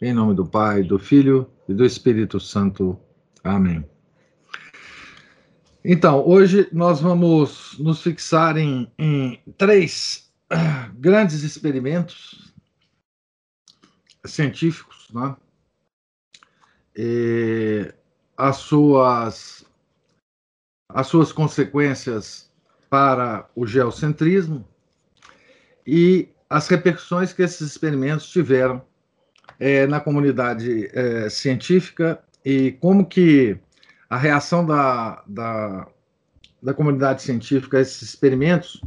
Em nome do Pai, do Filho e do Espírito Santo. Amém. Então, hoje nós vamos nos fixar em, em três uh, grandes experimentos científicos, né? E as suas as suas consequências para o geocentrismo e as repercussões que esses experimentos tiveram é, na comunidade é, científica e como que a reação da, da, da comunidade científica a esses experimentos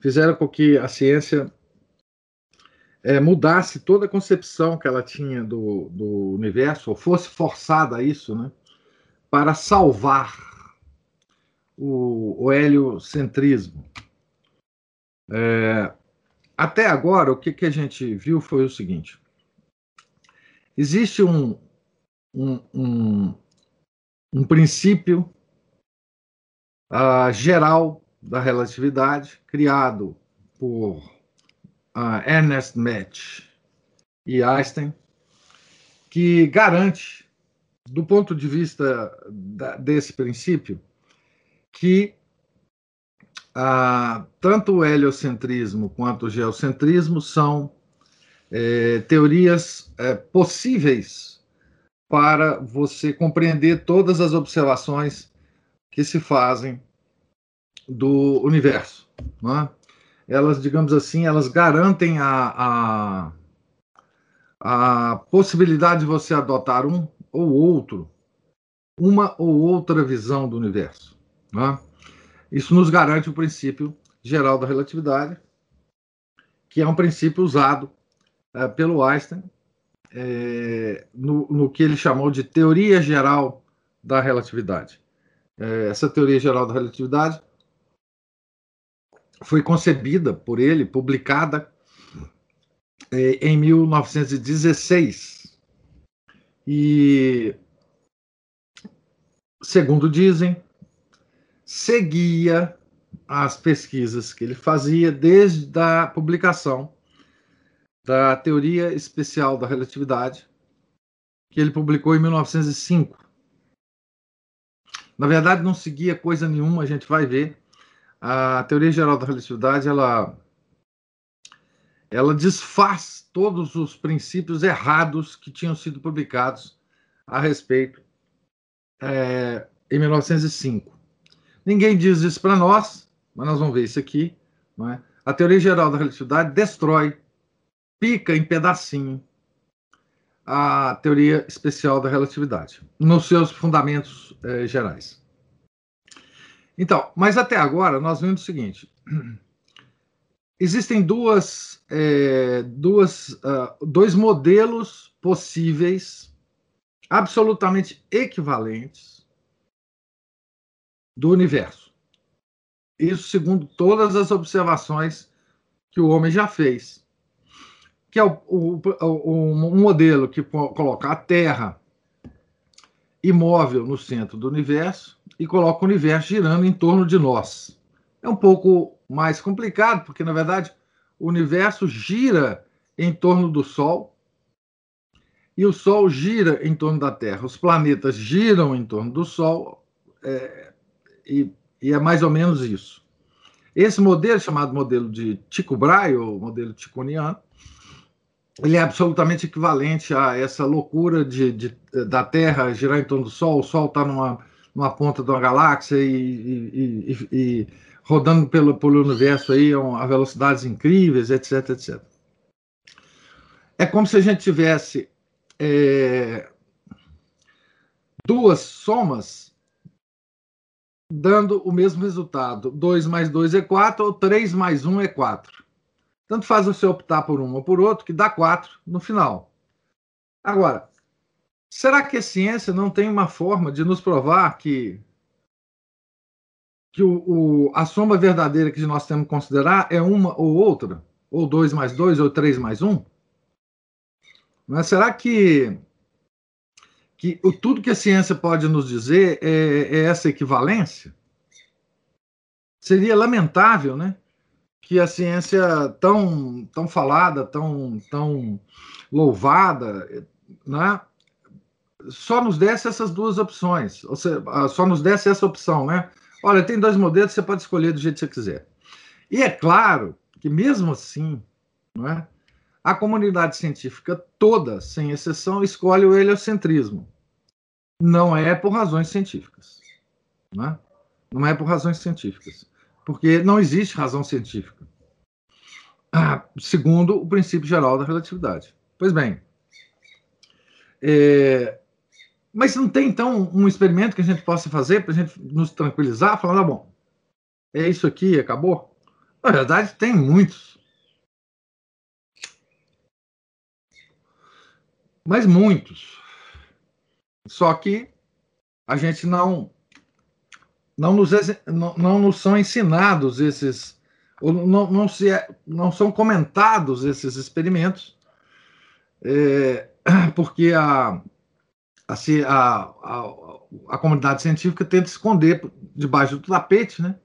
fizeram com que a ciência é, mudasse toda a concepção que ela tinha do, do universo, ou fosse forçada a isso, né, para salvar o, o heliocentrismo. É, até agora, o que, que a gente viu foi o seguinte: existe um, um, um, um princípio uh, geral da relatividade criado por uh, Ernest Mach e Einstein, que garante, do ponto de vista da, desse princípio, que uh, tanto o heliocentrismo quanto o geocentrismo são é, teorias é, possíveis para você compreender todas as observações que se fazem do universo. É? Elas, digamos assim, elas garantem a, a, a possibilidade de você adotar um ou outro, uma ou outra visão do universo. É? Isso nos garante o princípio geral da relatividade, que é um princípio usado é, pelo Einstein é, no, no, que ele chamou de teoria geral da relatividade. É, essa teoria geral da relatividade foi concebida por ele, publicada é, em 1916. E, segundo dizem, seguia as pesquisas que ele fazia desde a publicação da Teoria Especial da Relatividade, que ele publicou em 1905. Na verdade, não seguia coisa nenhuma, a gente vai ver. A Teoria Geral da Relatividade, ela, ela desfaz todos os princípios errados que tinham sido publicados a respeito é, em 1905. Ninguém diz isso para nós, mas nós vamos ver isso aqui. É? A Teoria Geral da Relatividade destrói pica em pedacinho a teoria especial da relatividade, nos seus fundamentos eh, gerais. Então, mas até agora nós vimos o seguinte: existem duas, eh, duas, uh, dois modelos possíveis, absolutamente equivalentes, do universo. Isso segundo todas as observações que o homem já fez que é o, o, o, um modelo que coloca a Terra imóvel no centro do universo e coloca o universo girando em torno de nós. É um pouco mais complicado, porque, na verdade, o universo gira em torno do Sol e o Sol gira em torno da Terra. Os planetas giram em torno do Sol é, e, e, é mais ou menos isso. Esse modelo, chamado modelo de Tycho Brahe, ou modelo ticoniano, ele é absolutamente equivalente a essa loucura de, de da Terra girar em torno do Sol, o Sol está numa, numa ponta de uma galáxia e, e, e, e rodando pelo, pelo universo aí a velocidades incríveis, etc, etc. É como se a gente tivesse é, duas somas dando o mesmo resultado. 2 mais 2 é 4, ou 3 mais 1 é 4. Tanto faz você optar por um ou por outro, que dá quatro no final. Agora, Será que a ciência não tem uma forma de nos provar que, que o, o, a soma verdadeira que nós temos que considerar é uma ou outra? Ou dois mais dois, ou três mais um? Mas será que, que o, tudo que a ciência pode nos dizer é, é essa equivalência? Seria lamentável, né? Que a ciência tão, tão falada, tão, tão louvada, né, só nos desse essas duas opções, ou seja, ah, só nos desse essa opção, né? Olha, tem dois modelos, você pode escolher do jeito que você quiser. E é claro que mesmo assim, não é? A comunidade científica toda, sem exceção, escolhe o heliocentrismo. Não é por razões científicas, não é? Não é por razões científicas porque não existe razão científica, ah, segundo o princípio geral da relatividade. Pois bem, é, mas não tem então um experimento que a gente possa fazer para a gente nos tranquilizar, falando, ah, bom, é isso aqui, acabou? Na verdade, tem muitos. Mas muitos. Só que a gente não não nos, não, não nos são ensinados esses, não, não, se, é, não são comentados esses experimentos, é, porque a, a, a, a, comunidade científica tenta esconder debaixo do tapete, né?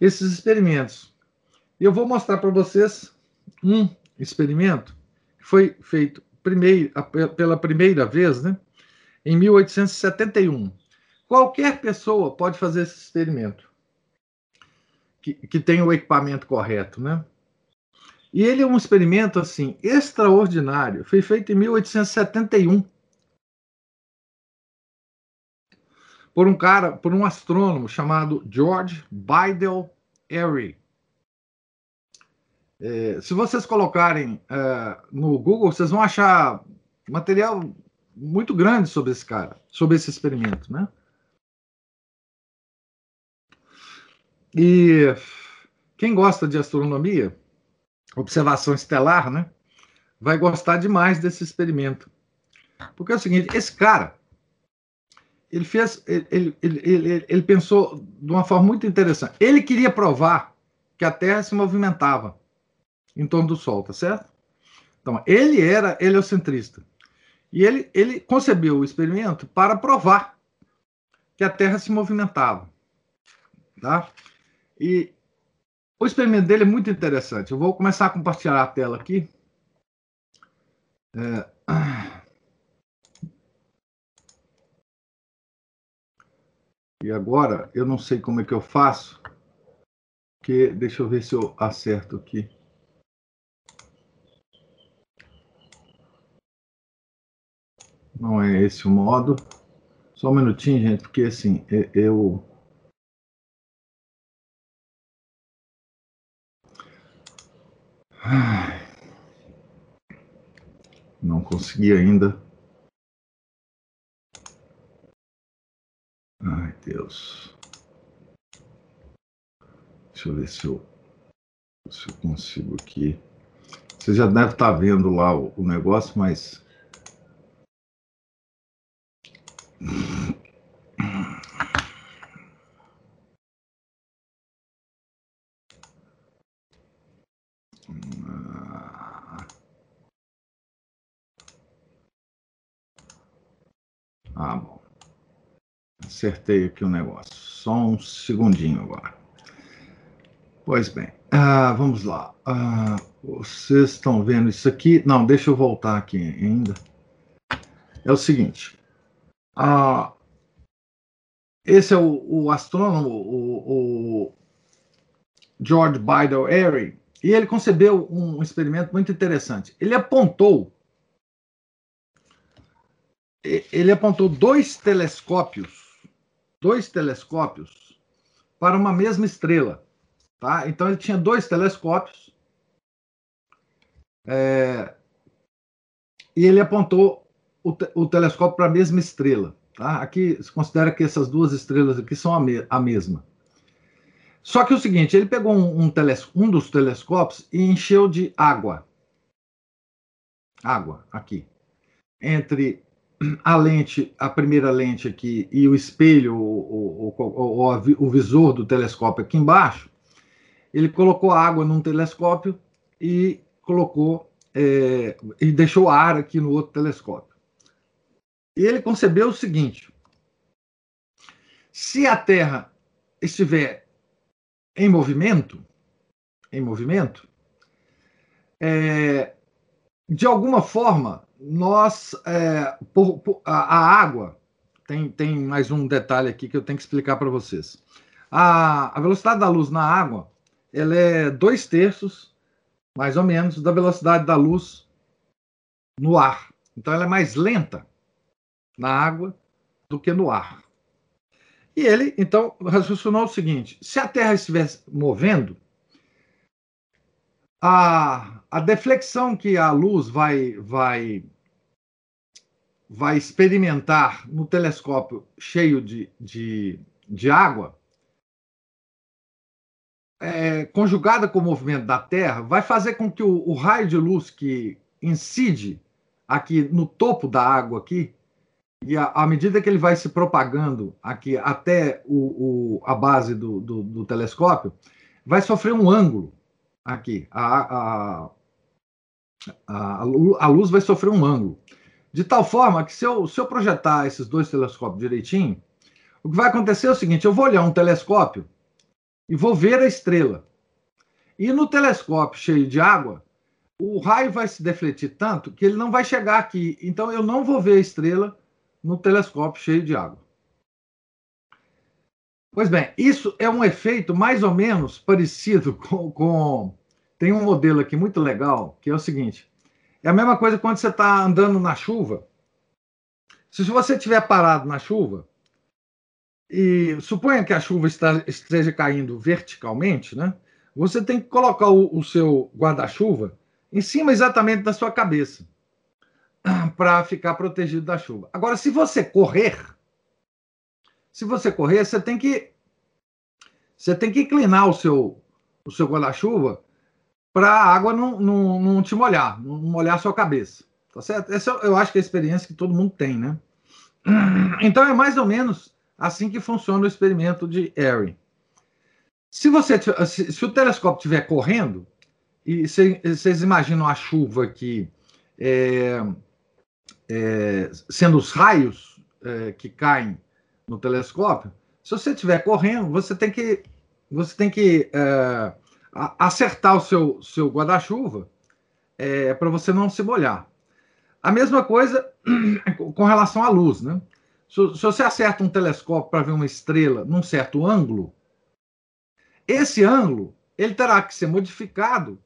Esses experimentos. Eu vou mostrar para vocês um experimento que foi feito primeiro, pela primeira vez, né? Em 1871. Qualquer pessoa pode fazer esse experimento, que, que tem o equipamento correto, né? E ele é um experimento assim extraordinário. Foi feito em 1871 por um cara, por um astrônomo chamado George Bidel Airy. É, se vocês colocarem é, no Google, vocês vão achar material muito grande sobre esse cara, sobre esse experimento, né? E quem gosta de astronomia, observação estelar, né? Vai gostar demais desse experimento. Porque é o seguinte, esse cara, ele fez, ele, ele, ele, ele pensou de uma forma muito interessante. Ele queria provar que a Terra se movimentava em torno do Sol, tá certo? Então, ele era heliocentrista. E ele, ele concebeu o experimento para provar que a Terra se movimentava. Tá? E o experimento dele é muito interessante. Eu vou começar a compartilhar a tela aqui. É... E agora, eu não sei como é que eu faço, que deixa eu ver se eu acerto aqui. Não é esse o modo. Só um minutinho, gente, porque assim, eu. Não consegui ainda. Ai, Deus. Deixa eu ver se eu, se eu consigo aqui. Você já deve estar vendo lá o, o negócio, mas ah, bom. Acertei aqui o negócio. Só um segundinho agora. Pois bem, ah, vamos lá. Ah, vocês estão vendo isso aqui? Não, deixa eu voltar aqui ainda. É o seguinte. Ah, esse é o, o astrônomo, o, o, George Bidel Airy, e ele concebeu um experimento muito interessante. Ele apontou ele apontou dois telescópios, dois telescópios para uma mesma estrela, tá? Então ele tinha dois telescópios é, e ele apontou o, te, o telescópio para a mesma estrela. Tá? Aqui se considera que essas duas estrelas aqui são a, me, a mesma. Só que é o seguinte, ele pegou um, um, teles, um dos telescópios e encheu de água. água aqui, entre a lente, a primeira lente aqui e o espelho, o, o, o, o visor do telescópio aqui embaixo, ele colocou água num telescópio e colocou é, e deixou ar aqui no outro telescópio. E ele concebeu o seguinte: se a Terra estiver em movimento, em movimento, é, de alguma forma nós é, por, por, a, a, água tem, tem mais um detalhe aqui que eu tenho que explicar para vocês. A, a velocidade da luz na água ela é dois terços, mais ou menos, da velocidade da luz no ar. Então ela é mais lenta na água do que no ar. E ele, então, raciocinou o seguinte: se a Terra estivesse movendo, a, a deflexão que a luz vai, vai, vai experimentar no telescópio cheio de, de, de água, é, conjugada com o movimento da Terra, vai fazer com que o, o raio de luz que incide aqui no topo da água aqui, e à medida que ele vai se propagando aqui até o, o a base do, do, do telescópio, vai sofrer um ângulo aqui. A, a, a, a, luz vai sofrer um ângulo. De tal forma que, se eu, se eu projetar esses dois telescópios direitinho, o que vai acontecer é o seguinte: eu vou olhar um telescópio e vou ver a estrela. E no telescópio cheio de água, o raio vai se defletir tanto que ele não vai chegar aqui. Então, eu não vou ver a estrela no telescópio cheio de água. Pois bem, isso é um efeito mais ou menos parecido com, com, Tem um modelo aqui muito legal, que é o seguinte: é a mesma coisa quando você está andando na chuva. Se você estiver parado na chuva, e suponha que a chuva está, esteja caindo verticalmente, né? Você tem que colocar o, o seu guarda-chuva em cima exatamente da sua cabeça para ficar protegido da chuva. Agora, se você correr, se você correr, você tem que você tem que inclinar o seu o seu guarda-chuva para a água não, não, não, te molhar, não molhar a sua cabeça. Tá certo? Essa eu acho que é a experiência que todo mundo tem, né? Então é mais ou menos assim que funciona o experimento de Airy. Se você se, se o telescópio estiver correndo e vocês imaginam a chuva aqui é, é, sendo os raios é, que caem no telescópio, se você estiver correndo, você tem que, você tem que é, acertar o seu, seu guarda-chuva é, para você não se molhar. A mesma coisa com relação à luz, né? Se, se você acerta um telescópio para ver uma estrela num certo ângulo, esse ângulo ele terá que ser modificado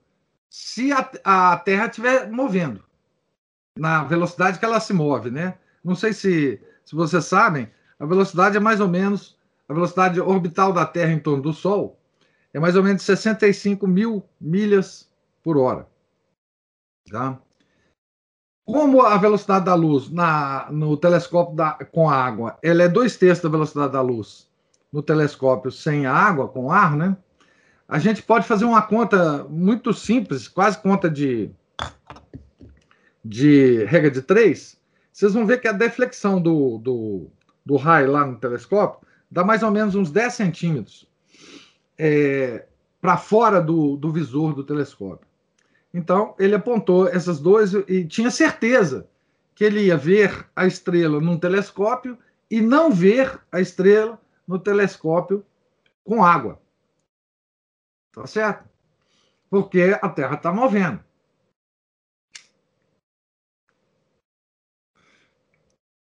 se a, a Terra estiver movendo na velocidade que ela se move, né? Não sei se, se vocês sabem, a velocidade é mais ou menos a velocidade orbital da Terra em torno do Sol é mais ou menos 65 mil milhas por hora. Tá? Como a velocidade da luz na, no telescópio da, com água ela é dois terços da velocidade da luz no telescópio sem água, com ar, né? A gente pode fazer uma conta muito simples, quase conta de, de regra de três. Vocês vão ver que a deflexão do, do, do raio lá no telescópio dá mais ou menos uns 10 centímetros é, para fora do, do visor do telescópio. Então, ele apontou essas duas e tinha certeza que ele ia ver a estrela num telescópio e não ver a estrela no telescópio com água. Tá certo? Porque a Terra está movendo.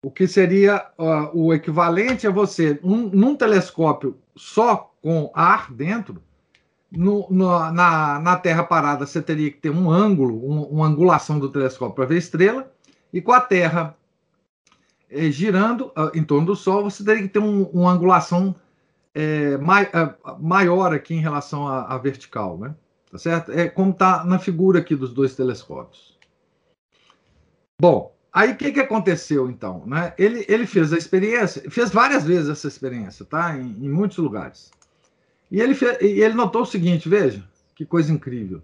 O que seria uh, o equivalente a você, um, num telescópio só com ar dentro, no, no, na, na Terra parada você teria que ter um ângulo, um, uma angulação do telescópio para ver estrela, e com a Terra eh, girando uh, em torno do Sol, você teria que ter um, uma angulação eh, mai, uh, maior aqui em relação à, à vertical, né? Tá certo? É como está na figura aqui dos dois telescópios. Bom, Aí o que, que aconteceu então? Né? Ele, ele fez a experiência, fez várias vezes essa experiência, tá? Em, em muitos lugares. E ele, fez, e ele notou o seguinte: veja, que coisa incrível.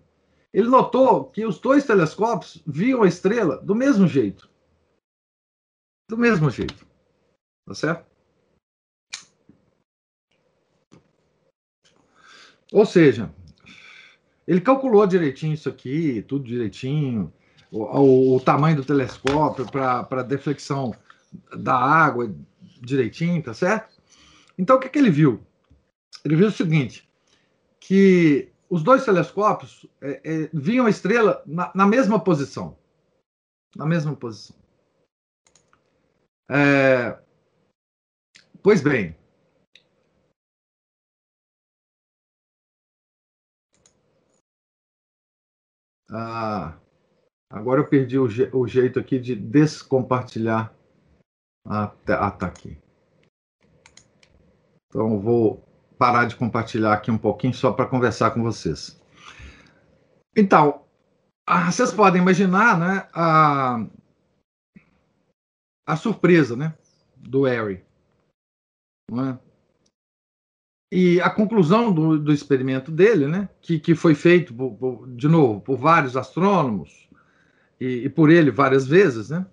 ele notou que os dois telescópios viam a estrela do mesmo jeito. Do mesmo jeito. Tá certo? Ou seja, ele calculou direitinho isso aqui, tudo direitinho, o, o, tamanho do telescópio para deflexão da água direitinho, tá certo? Então, o que, que ele viu? Ele viu o seguinte, que os dois telescópios é, é, viam a estrela na, na, mesma posição. Na mesma posição. É, pois bem. Ah, agora eu perdi o, je, o jeito aqui de descompartilhar. Ah, tá, aqui. Então, vou parar de compartilhar aqui um pouquinho só para conversar com vocês. Então, ah, vocês podem imaginar né, a, a surpresa né, do Harry. É? E a conclusão do, do, experimento dele, né, que, que foi feito, por, por, de novo, por vários astrônomos e, e, por ele várias vezes, né,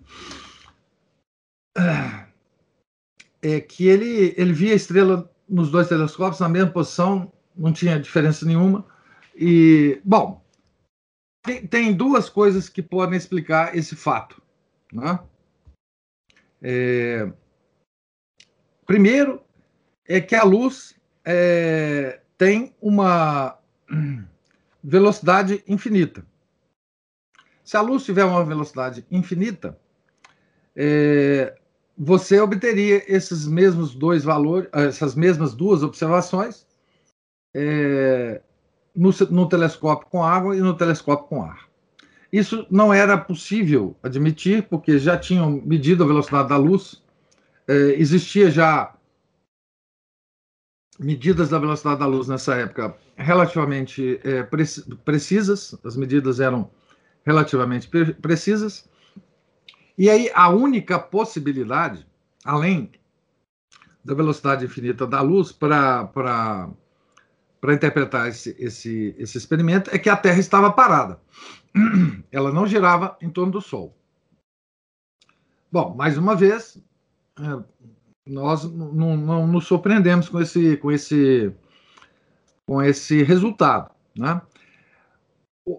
é que ele, ele via a estrela nos dois telescópios na mesma posição, não tinha diferença nenhuma. E, bom, tem, tem duas coisas que podem explicar esse fato. Né? É, primeiro, é que a luz é, tem uma velocidade infinita. Se a luz tiver uma velocidade infinita, é, você obteria esses mesmos dois valores, essas mesmas duas observações é, no, no, telescópio com água e no telescópio com ar. Isso não era possível admitir, porque já tinham medido a velocidade da luz, é, existia já medidas da velocidade da luz nessa época relativamente é, precisas, as medidas eram relativamente precisas, e aí a única possibilidade, além da velocidade infinita da luz, para interpretar esse, esse, esse experimento, é que a Terra estava parada. Ela não girava em torno do Sol. Bom, mais uma vez, é, nós não, não nos surpreendemos com esse, com esse, com esse resultado. Né?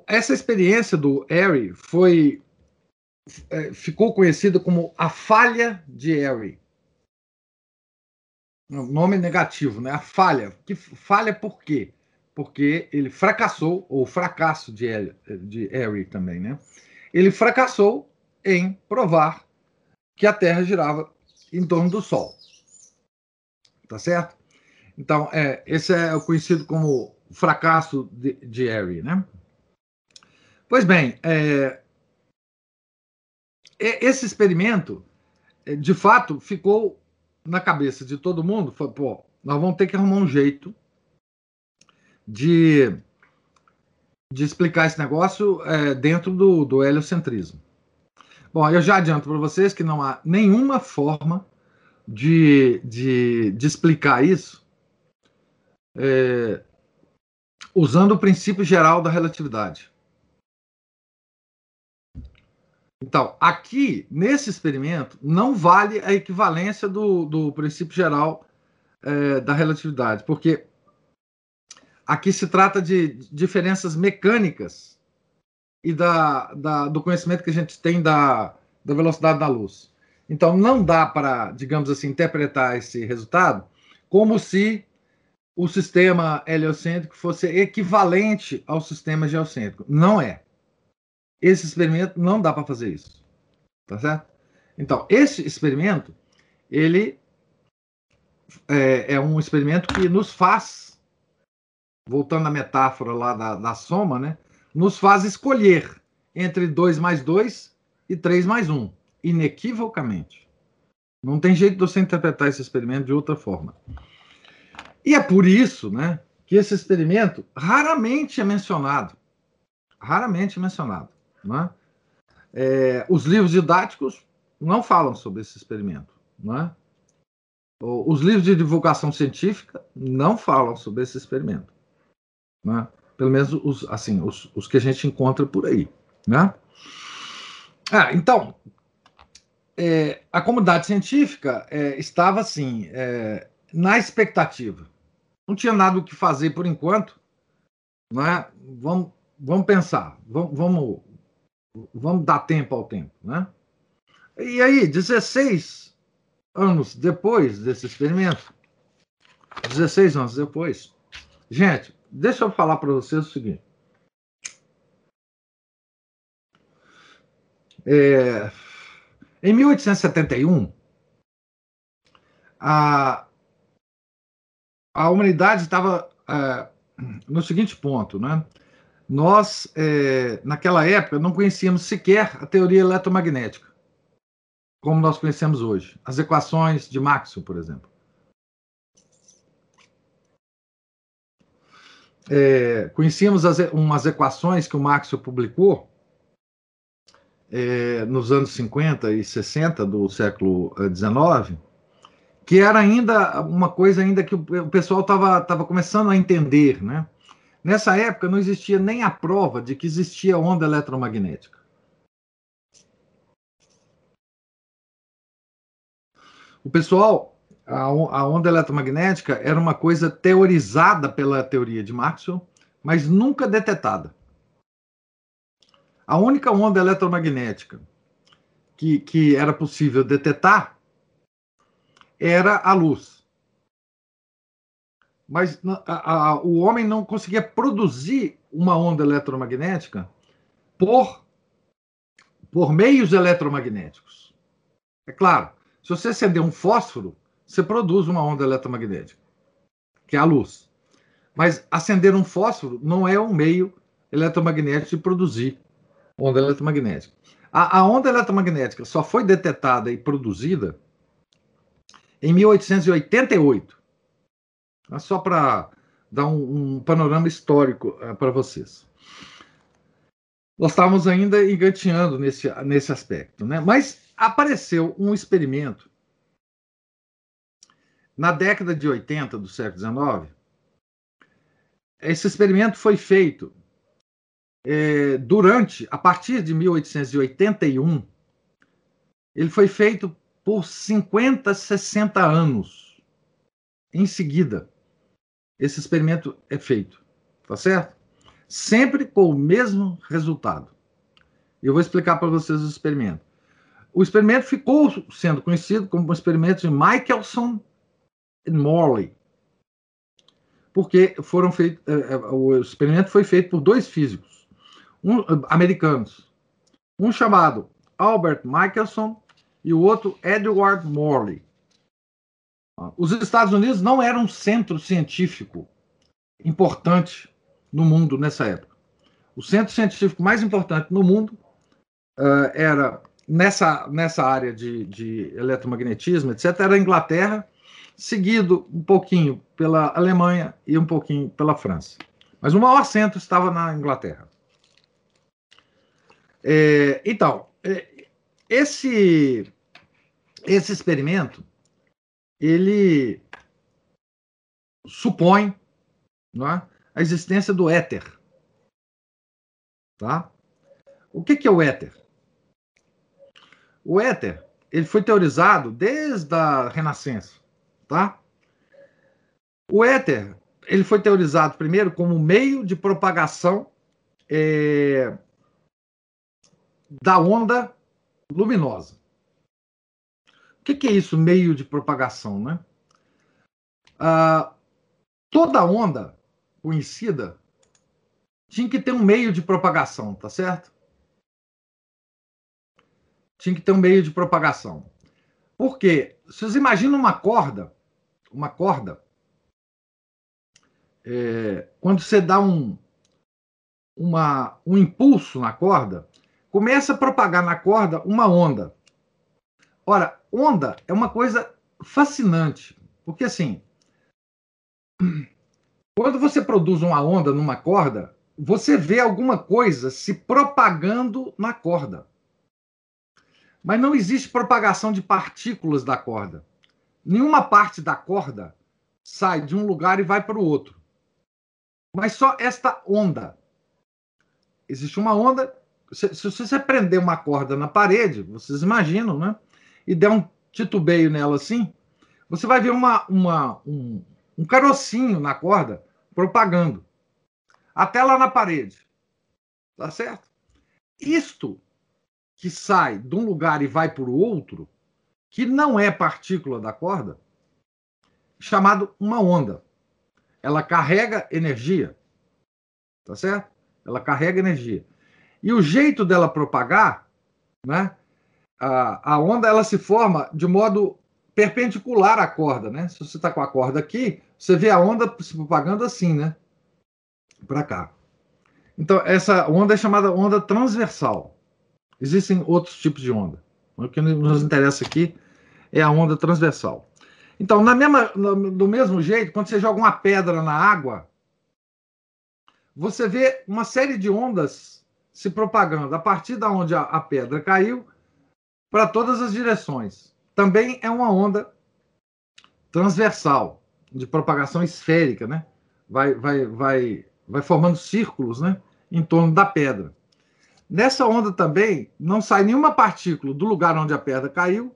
Essa experiência do Airy foi é, ficou conhecida como a falha de Harry. Nome negativo, né? A falha. Que falha por quê? Porque ele fracassou, ou fracasso de, de Harry também, né? Ele fracassou em provar que a Terra girava em torno do Sol. Tá certo? Então, é, esse é o conhecido como fracasso de, de Harry, né? Pois bem, é, esse experimento, é, de fato, ficou na cabeça de todo mundo. Foi, pô, nós vamos ter que arrumar um jeito de, de explicar esse negócio é, dentro do, do heliocentrismo. Bom, eu já adianto para vocês que não há nenhuma forma de, de, de explicar isso é, usando o princípio geral da relatividade. Então, aqui, nesse experimento, não vale a equivalência do, do princípio geral é, da relatividade, porque aqui se trata de diferenças mecânicas e da, da, do conhecimento que a gente tem da, da velocidade da luz. Então, não dá para, digamos assim, interpretar esse resultado como se o sistema heliocêntrico fosse equivalente ao sistema geocêntrico. Não é. Esse experimento não dá para fazer isso. Tá certo? Então, esse experimento, ele é, é, um experimento que nos faz, voltando à metáfora lá da, da soma, né? Nos faz escolher entre 2 mais 2 e 3 mais 1, inequivocamente. Não tem jeito de você interpretar esse experimento de outra forma. E é por isso né, que esse experimento raramente é mencionado. Raramente é mencionado. Né? É, os livros didáticos não falam sobre esse experimento. Né? Os livros de divulgação científica não falam sobre esse experimento. Né? Pelo menos os, assim, os, os que a gente encontra por aí. Né? Ah, então, é, a comunidade científica é, estava assim, é, na expectativa. Não tinha nada o que fazer por enquanto. Né? Vamos, vamos pensar, vamos, vamos dar tempo ao tempo. Né? E aí, 16 anos depois desse experimento, 16 anos depois, gente, deixa eu falar para vocês o seguinte. É, em 1871, a, a humanidade estava é, no seguinte ponto, né? Nós, é, naquela época, não conhecíamos sequer a teoria eletromagnética como nós conhecemos hoje. As equações de Maxwell, por exemplo. É, conhecíamos as, umas equações que o Maxwell publicou é, nos anos 50 e 60 do século XIX, é, que era ainda uma coisa ainda que o pessoal estava tava começando a entender, né? Nessa época não existia nem a prova de que existia onda eletromagnética. O pessoal, a, onda eletromagnética era uma coisa teorizada pela teoria de Maxwell, mas nunca detetada. A única onda eletromagnética que, que era possível detetar era a luz. Mas a, a, o homem não conseguia produzir uma onda eletromagnética por, por meios eletromagnéticos. É claro, se você acender um fósforo, você produz uma onda eletromagnética, que é a luz. Mas acender um fósforo não é um meio eletromagnético de produzir onda eletromagnética. A, a onda eletromagnética só foi detetada e produzida em 1888. Só para dar um, um, panorama histórico uh, para vocês. Nós estávamos ainda engateando nesse, nesse aspecto. Né? Mas apareceu um experimento na década de 80 do século XIX. Esse experimento foi feito é, durante, a partir de 1881, ele foi feito por 50, 60 anos. Em seguida, esse experimento é feito, tá certo? Sempre com o mesmo resultado. Eu vou explicar para vocês o experimento. O experimento ficou sendo conhecido como o experimento de Michelson e Morley, porque foram feitos, eh, eh, o experimento foi feito por dois físicos um, americanos, um chamado Albert Michelson e o outro Edward Morley. Os Estados Unidos não eram um centro científico importante no mundo nessa época. O centro científico mais importante no mundo uh, era nessa, nessa área de, de eletromagnetismo, etc., era a Inglaterra, seguido um pouquinho pela Alemanha e um pouquinho pela França. Mas o maior centro estava na Inglaterra. É, então, é, esse, esse experimento, ele supõe é, a existência do éter. Tá? O que, que é o éter? O éter, ele foi teorizado desde a Renascença, tá? O éter, ele foi teorizado primeiro como meio de propagação é, da onda luminosa. Que, que, é isso, meio de propagação, né? Ah, toda onda conhecida tinha que ter um meio de propagação, tá certo? tinha que ter um meio de propagação. Por quê? Vocês imaginam uma corda, uma corda, é, quando você dá um, uma, um impulso na corda, começa a propagar na corda uma onda. Ora, onda é uma coisa fascinante, porque assim, quando você produz uma onda numa corda, você vê alguma coisa se propagando na corda. Mas não existe propagação de partículas da corda. Nenhuma parte da corda sai de um lugar e vai para o outro. mas só esta onda. Existe uma onda. Se, se você prender uma corda na parede, vocês imaginam, né? E der um titubeio nela assim, você vai ver uma, uma, um, um carocinho na corda propagando até lá na parede. Tá certo? Isto que sai de um lugar e vai para o outro, que não é partícula da corda, chamado uma onda. Ela carrega energia. Tá certo? Ela carrega energia. E o jeito dela propagar, né? A, a onda ela se forma de modo perpendicular à corda, né? Se você está com a corda aqui, você vê a onda se propagando assim, né? Para cá. Então, essa onda é chamada onda transversal. Existem outros tipos de onda. O que nos interessa aqui é a onda transversal. Então, na mesma, no, do mesmo jeito, quando você joga uma pedra na água, você vê uma série de ondas se propagando a partir da onde a, a pedra caiu para todas as direções. Também é uma onda transversal, de propagação esférica, né? Vai, vai, vai, vai formando círculos, né? Em torno da pedra. Nessa onda também não sai nenhuma partícula do lugar onde a pedra caiu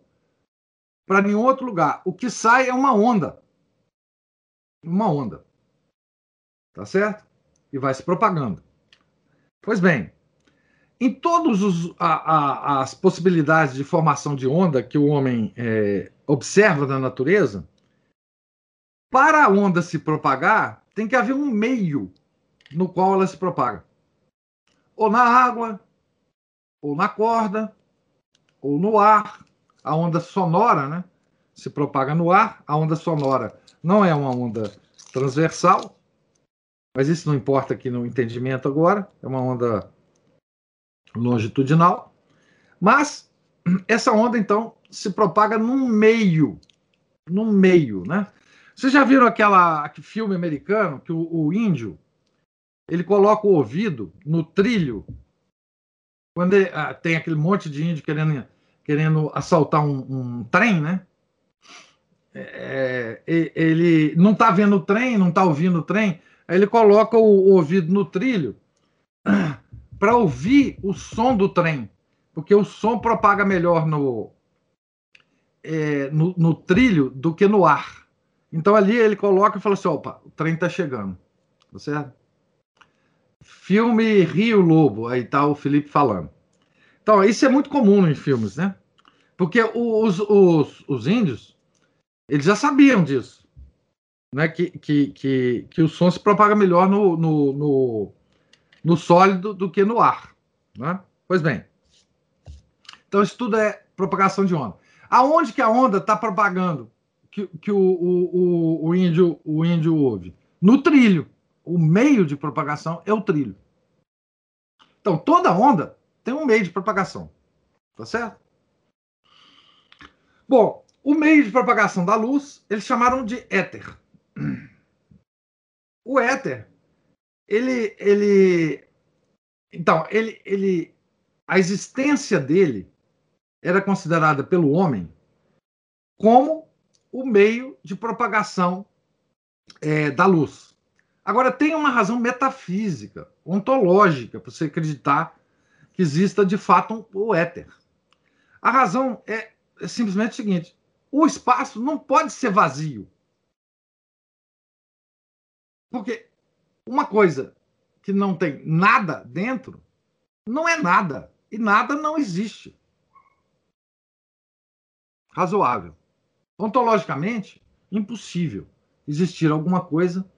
para nenhum outro lugar. O que sai é uma onda. Uma onda. Tá certo? E vai se propagando. Pois bem, em todas as possibilidades de formação de onda que o homem é, observa na natureza, para a onda se propagar, tem que haver um meio no qual ela se propaga. Ou na água, ou na corda, ou no ar. A onda sonora, né? Se propaga no ar. A onda sonora não é uma onda transversal, mas isso não importa aqui no entendimento agora. É uma onda longitudinal. Mas essa onda, então, se propaga num meio. Num meio, né? Vocês já viram aquela, aquele filme americano que o, o índio ele coloca o ouvido no trilho quando ele, ah, tem aquele monte de índio querendo, querendo assaltar um, um trem, né? É, é ele não está vendo o trem, não está ouvindo o trem, aí ele coloca o, o ouvido no trilho para ouvir o som do trem, porque o som propaga melhor no, é, no, no, trilho do que no ar. Então ali ele coloca e fala assim: opa, o trem está chegando. Tá certo? Filme Rio Lobo, aí tá o Felipe falando. Então, isso é muito comum em filmes, né? Porque os, os, os índios, eles já sabiam disso. Né? Que, que, que, que o som se propaga melhor no, no, no, no sólido do que no ar. Né? Pois bem. Então, isso tudo é propagação de onda. Aonde que a onda está propagando que, que o, o, o, índio, o índio ouve? No trilho o meio de propagação é o trilho. Então, toda onda tem um meio de propagação. Tá certo? Bom, o meio de propagação da luz, eles chamaram de éter. O éter, ele, ele, então, ele, ele, a existência dele era considerada pelo homem como o meio de propagação é, da luz. Agora, tem uma razão metafísica, ontológica, para você acreditar que exista de fato um, o éter. A razão é, é simplesmente o seguinte: o espaço não pode ser vazio. Porque uma coisa que não tem nada dentro não é nada. E nada não existe. Razoável. Ontologicamente, impossível existir alguma coisa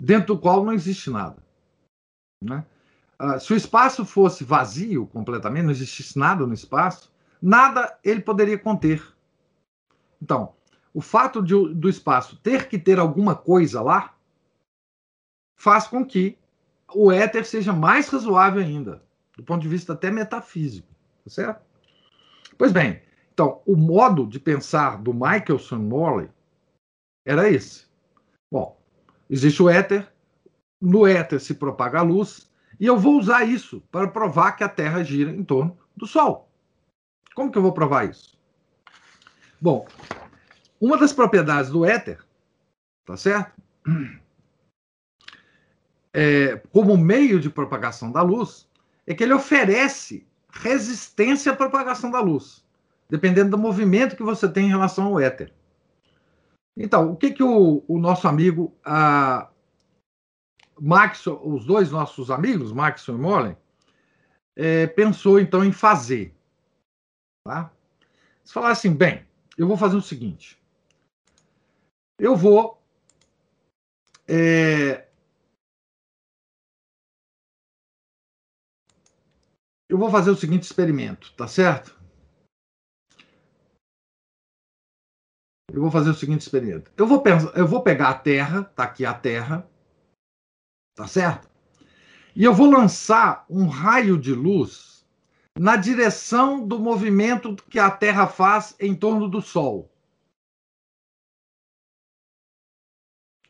dentro do qual não existe nada. Né? Uh, se o espaço fosse vazio completamente, não existisse nada no espaço, nada ele poderia conter. Então, o fato de, do espaço ter que ter alguma coisa lá faz com que o éter seja mais razoável ainda, do ponto de vista até metafísico, tá certo? Pois bem, então, o modo de pensar do Michelson Morley era esse. Bom, Existe o éter, no éter se propaga a luz, e eu vou usar isso para provar que a Terra gira em torno do Sol. Como que eu vou provar isso? Bom, uma das propriedades do éter, tá certo? É, como meio de propagação da luz, é que ele oferece resistência à propagação da luz, dependendo do movimento que você tem em relação ao éter. Então, o que, que o, o nosso amigo a Max, os dois nossos amigos, Max e Molen, é, pensou então em fazer? Tá? Eles assim: bem, eu vou fazer o seguinte. Eu vou. É, eu vou fazer o seguinte experimento, tá certo? Eu vou fazer o seguinte experimento. Eu vou, pensar, eu vou pegar a Terra, tá aqui a Terra, tá certo? E eu vou lançar um raio de luz na direção do movimento que a Terra faz em torno do Sol.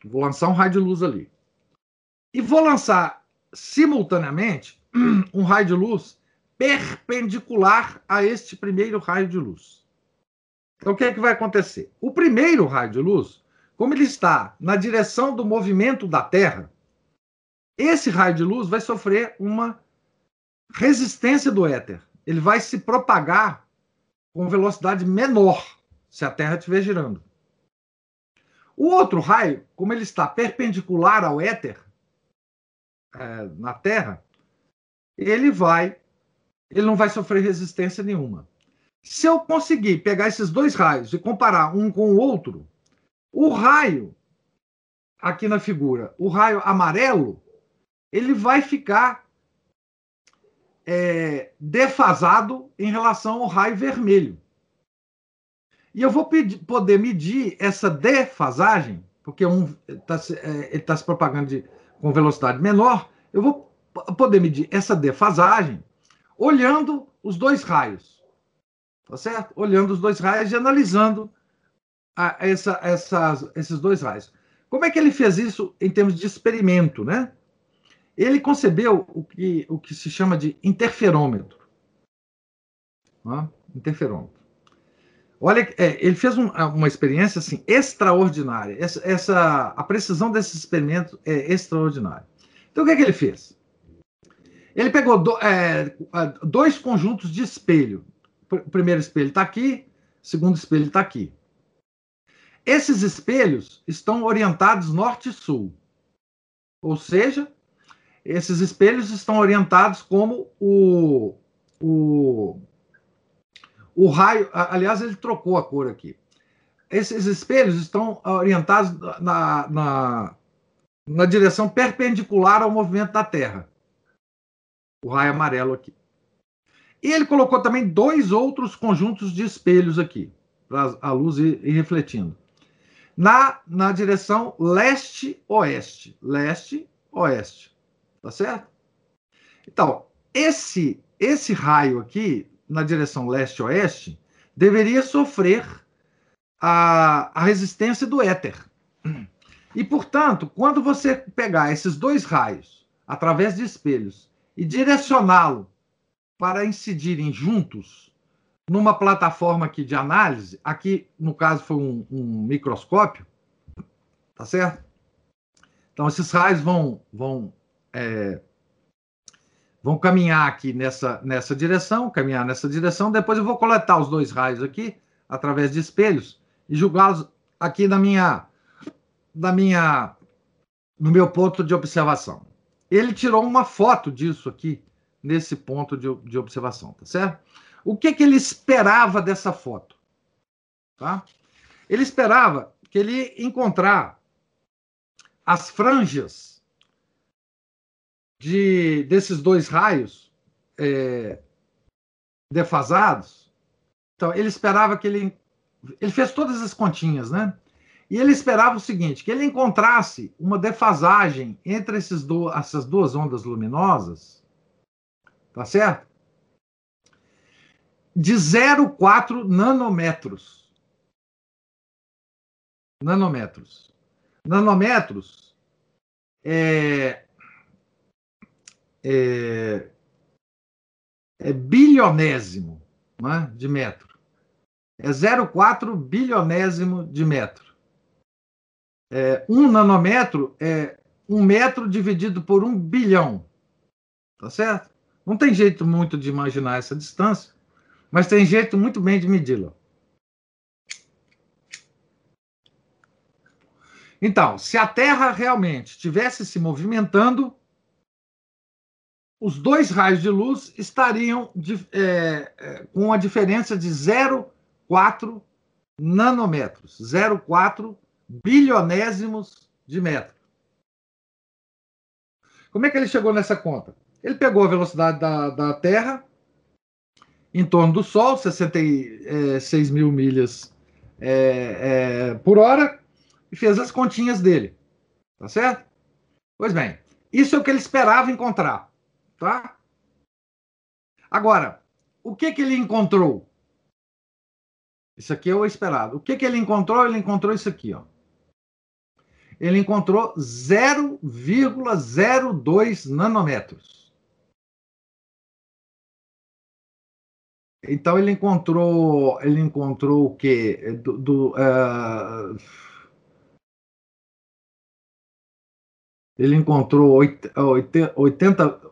Vou lançar um raio de luz ali. E vou lançar simultaneamente um raio de luz perpendicular a este primeiro raio de luz. Então, o que é que vai acontecer? O primeiro raio de luz, como ele está na direção do movimento da Terra, esse raio de luz vai sofrer uma resistência do éter. Ele vai se propagar com velocidade menor se a Terra estiver girando. O outro raio, como ele está perpendicular ao éter é, na Terra, ele vai, ele não vai sofrer resistência nenhuma. Se eu conseguir pegar esses dois raios e comparar um com o outro, o raio aqui na figura, o raio amarelo, ele vai ficar é, defasado em relação ao raio vermelho. E eu vou pedir, poder medir essa defasagem, porque um está é, ele tá se propagando de, com velocidade menor, eu vou poder medir essa defasagem olhando os dois raios tá certo? Olhando os dois raios e analisando a, essa, essas, esses dois raios. Como é que ele fez isso em termos de experimento, né? Ele concebeu o que, o que se chama de interferômetro. Interferômetro. Olha, é, ele fez um, uma experiência assim extraordinária. Essa, essa, a precisão desse experimento é extraordinária. Então, o que, é que ele fez? Ele pegou do, é, dois conjuntos de espelho o primeiro espelho está aqui, o segundo espelho está aqui. Esses espelhos estão orientados norte e sul. Ou seja, esses espelhos estão orientados como o, o, o raio. Aliás, ele trocou a cor aqui. Esses espelhos estão orientados na, na, na direção perpendicular ao movimento da Terra. O raio amarelo aqui. E ele colocou também dois outros conjuntos de espelhos aqui, para a luz ir, ir refletindo. Na, na direção leste-oeste. Leste-oeste. Tá certo? Então, esse, esse raio aqui, na direção leste-oeste, deveria sofrer a, a resistência do éter. E, portanto, quando você pegar esses dois raios através de espelhos e direcioná-lo para incidirem juntos numa plataforma aqui de análise, aqui no caso foi um, um microscópio, tá certo? Então esses raios vão vão é, vão caminhar aqui nessa nessa direção, caminhar nessa direção. Depois eu vou coletar os dois raios aqui através de espelhos e julgá-los aqui na minha na minha no meu ponto de observação. Ele tirou uma foto disso aqui nesse ponto de, de observação, tá certo? O que, que ele esperava dessa foto? Tá? Ele esperava que ele encontrar as franjas de, desses dois raios é, defasados. Então, ele esperava que ele. Ele fez todas as continhas, né? E ele esperava o seguinte: que ele encontrasse uma defasagem entre do, essas duas ondas luminosas Tá certo? De 0,4 nanômetros. Nanômetros. Nanômetros é, é, é bilionésimo né, de metro. É 0,4 bilionésimo de metro. É, um nanômetro é um metro dividido por um bilhão. Tá certo? Não tem jeito muito de imaginar essa distância, mas tem jeito muito bem de medi-la. Então, se a Terra realmente estivesse se movimentando, os dois raios de luz estariam de, é, é, com a diferença de 0,4 nanômetros, 0,4 bilionésimos de metro. Como é que ele chegou nessa conta? Ele pegou a velocidade da, da Terra em torno do Sol, 66 mil milhas é, é, por hora, e fez as continhas dele. Tá certo? Pois bem, isso é o que ele esperava encontrar. Tá? Agora, o que, que ele encontrou? Isso aqui é o esperado. O que, que ele encontrou? Ele encontrou isso aqui, ó. Ele encontrou 0,02 nanômetros. Então ele encontrou, ele encontrou o quê? Do, do uh, ele encontrou 80, 80,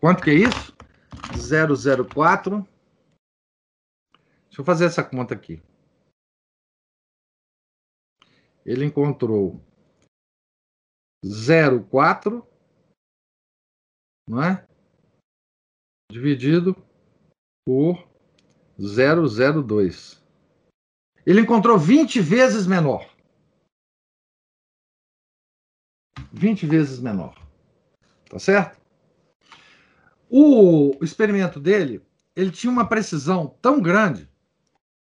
Quanto que é isso? 004. Deixa eu fazer essa conta aqui. Ele encontrou 04, não é? Dividido por 002. Ele encontrou 20 vezes menor. 20 vezes menor. Tá certo? O experimento dele, ele tinha uma precisão tão grande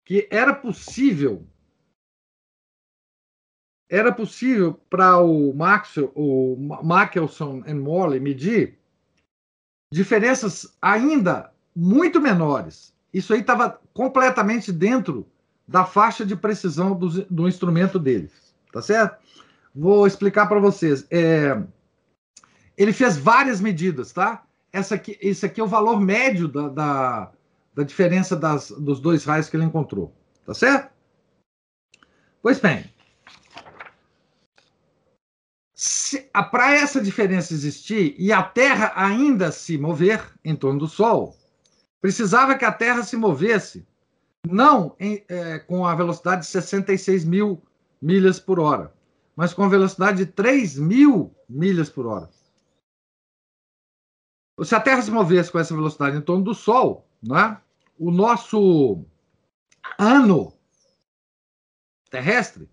que era possível era possível para o Maxwell, o Machelson e Morley medir diferenças ainda muito menores. Isso aí estava completamente dentro da faixa de precisão do, do instrumento deles, tá certo? Vou explicar para vocês. É, ele fez várias medidas, tá? Essa aqui, esse aqui é o valor médio da, da, da diferença das, dos dois raios que ele encontrou, tá certo? Pois bem, para essa diferença existir e a Terra ainda se mover em torno do Sol, precisava que a Terra se movesse não em, é, com a velocidade de 66 mil milhas por hora, mas com a velocidade de 3 mil milhas por hora. Se a Terra se movesse com essa velocidade em torno do Sol, né, o nosso ano terrestre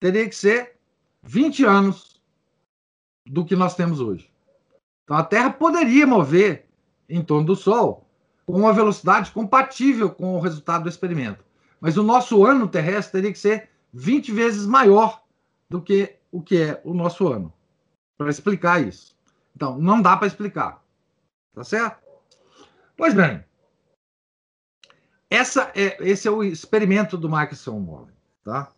teria que ser 20 anos do que nós temos hoje. Então a Terra poderia mover em torno do Sol com uma velocidade compatível com o resultado do experimento. Mas o nosso ano terrestre teria que ser 20 vezes maior do que o que é o nosso ano, para explicar isso. Então, não dá para explicar. Tá certo? Pois bem, essa é, esse é o experimento do Michelson Morley, tá?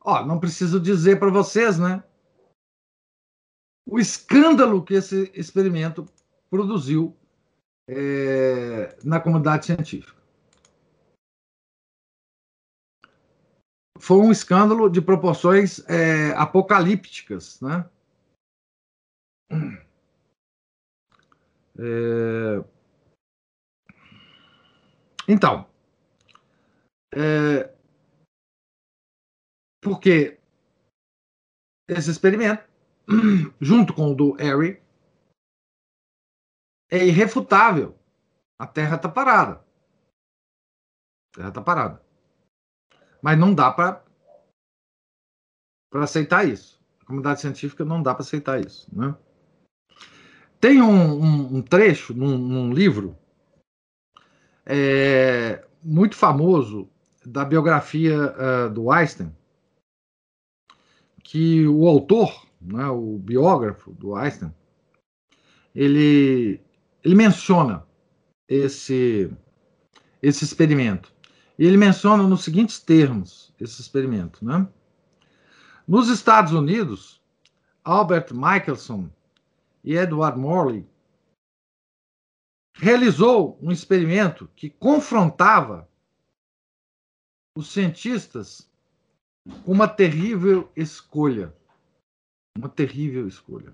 Ó, não preciso dizer para vocês, né? O escândalo que esse experimento produziu é, na comunidade científica. Foi um escândalo de proporções é, apocalípticas, né? É... Então, é... porque esse experimento, junto com o do Harry, é irrefutável. A Terra está parada. A Terra está parada. Mas não dá para aceitar isso. A comunidade científica não dá para aceitar isso. Né? Tem um, um, um trecho num, num livro é, muito famoso da biografia uh, do Einstein, que o autor, né, o biógrafo do Einstein, ele, ele menciona esse, esse experimento. E ele menciona nos seguintes termos esse experimento. Né? Nos Estados Unidos, Albert Michelson e Edward Morley, realizou um experimento que confrontava os cientistas com uma terrível escolha. Uma terrível escolha.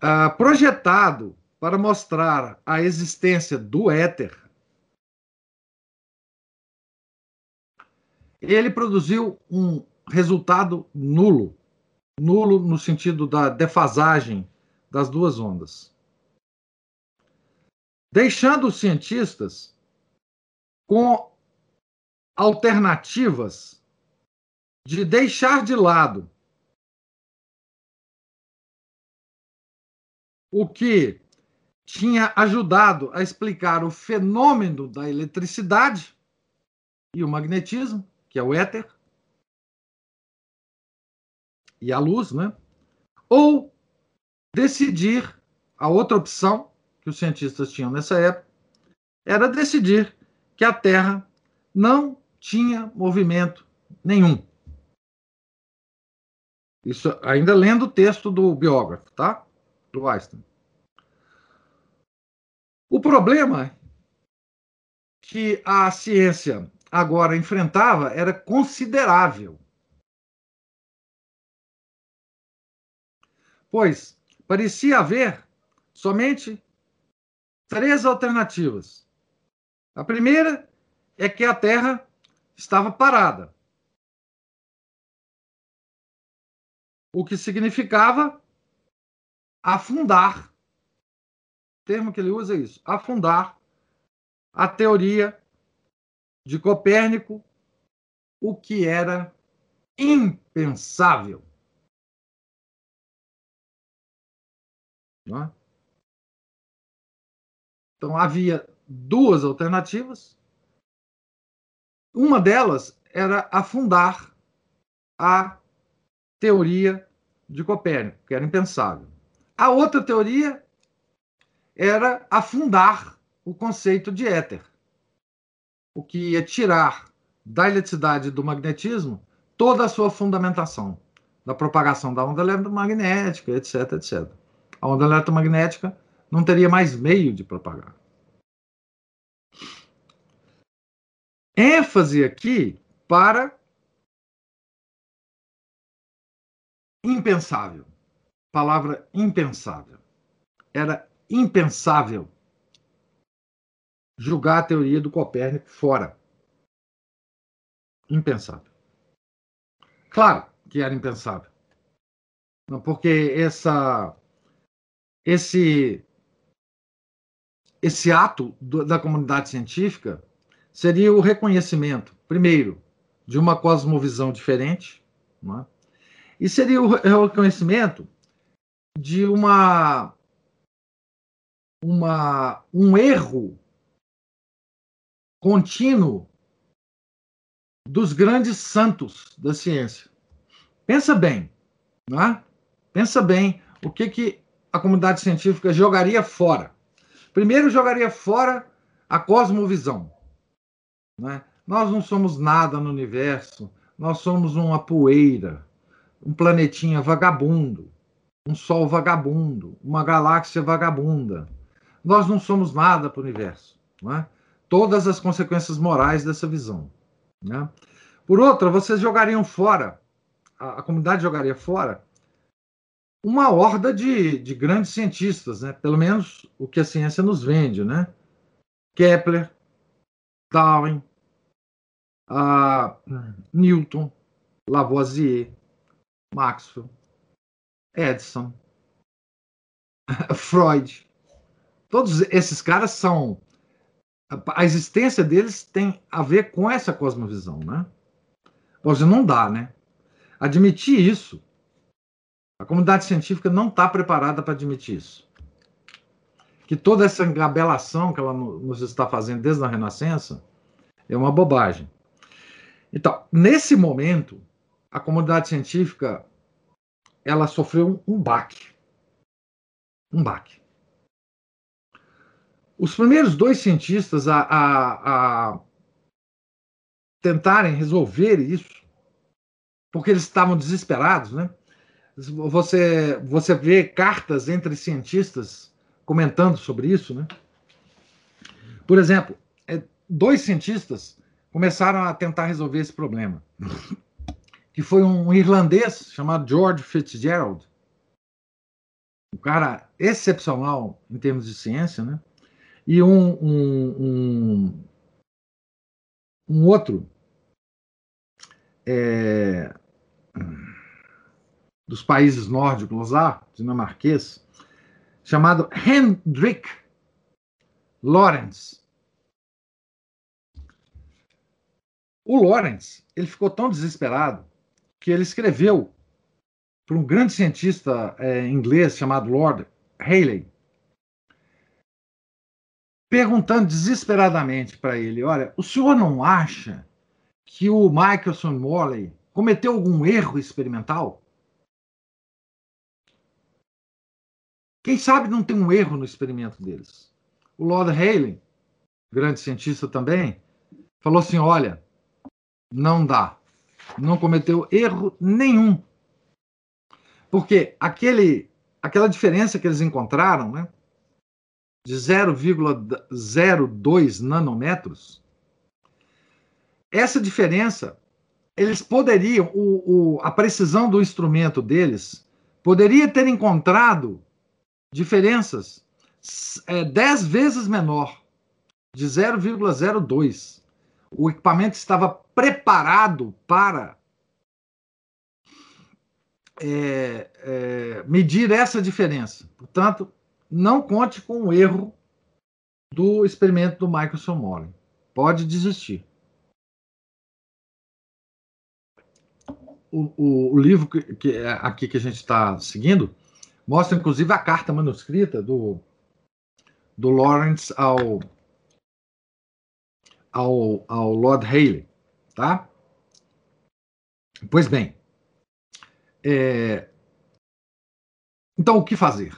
Ah, projetado para mostrar a existência do éter, ele produziu um resultado nulo. Nulo no sentido da defasagem das duas ondas. Deixando os cientistas com alternativas de deixar de lado o que tinha ajudado a explicar o fenômeno da eletricidade e o magnetismo, que é o éter, e a luz, né? Ou decidir, a outra opção que os cientistas tinham nessa época, era decidir que a Terra não tinha movimento nenhum. Isso ainda lendo o texto do biógrafo, tá? Do Einstein. O problema que a ciência agora enfrentava era considerável. Pois parecia haver somente três alternativas. A primeira é que a Terra estava parada. O que significava afundar. O termo que ele usa é isso: afundar a teoria de Copérnico, o que era impensável. É? Então havia duas alternativas. Uma delas era afundar a teoria de Copérnico, que era impensável. A outra teoria era afundar o conceito de éter, o que ia tirar da eletricidade do magnetismo toda a sua fundamentação, da propagação da onda eletromagnética, etc, etc a onda eletromagnética não teria mais meio de propagar. ênfase aqui para impensável. Palavra impensável. Era impensável julgar a teoria do Copérnico fora. Impensável. Claro que era impensável. Porque essa esse esse ato do, da comunidade científica seria o reconhecimento, primeiro, de uma cosmovisão diferente, é? E seria o reconhecimento de uma, uma um erro contínuo dos grandes santos da ciência. Pensa bem, não é? Pensa bem o que, que a comunidade científica jogaria fora. Primeiro, jogaria fora a cosmovisão. Né? Nós não somos nada no universo, nós somos uma poeira, um planetinha vagabundo, um sol vagabundo, uma galáxia vagabunda. Nós não somos nada para o universo. Né? Todas as consequências morais dessa visão. Né? Por outra, vocês jogariam fora, a, a comunidade jogaria fora uma horda de, de grandes cientistas, né? pelo menos o que a ciência nos vende. Né? Kepler, Darwin, Newton, Lavoisier, Maxwell, Edison, Freud. Todos esses caras são. A existência deles tem a ver com essa cosmovisão, né? Você não dá, né? Admitir isso a comunidade científica não está preparada para admitir isso. Que toda essa engabelação que ela nos está fazendo desde a Renascença é uma bobagem. Então, nesse momento, a comunidade científica ela sofreu um baque. Um baque. Os primeiros dois cientistas a, a, a tentarem resolver isso, porque eles estavam desesperados, né? Você, você vê cartas entre cientistas comentando sobre isso, né? Por exemplo, é, dois cientistas começaram a tentar resolver esse problema. Que foi um irlandês chamado George Fitzgerald, um cara excepcional em termos de ciência, né? E um, um, um, um outro é, dos países nórdicos lá, dinamarquês, chamado Hendrik Lawrence. O Lawrence, ele ficou tão desesperado que ele escreveu para um grande cientista é, inglês chamado Lord Haley, perguntando desesperadamente para ele: Olha, o senhor não acha que o Michelson Morley cometeu algum erro experimental? Quem sabe não tem um erro no experimento deles? O Lord Haley, grande cientista também, falou assim: olha, não dá. Não cometeu erro nenhum. Porque aquele, aquela diferença que eles encontraram, né, de 0,02 nanômetros, essa diferença, eles poderiam, o, o, a precisão do instrumento deles poderia ter encontrado diferenças é, 10 vezes menor, de 0,02. O equipamento estava preparado para é, é, medir essa diferença. Portanto, não conte com o erro do experimento do Michelson Morley. Pode desistir. O, o, o livro que, que é aqui que a gente está seguindo mostra, inclusive, a carta manuscrita do, do Lawrence ao, ao, ao Lord Haley, tá? Pois bem, é... então o que fazer?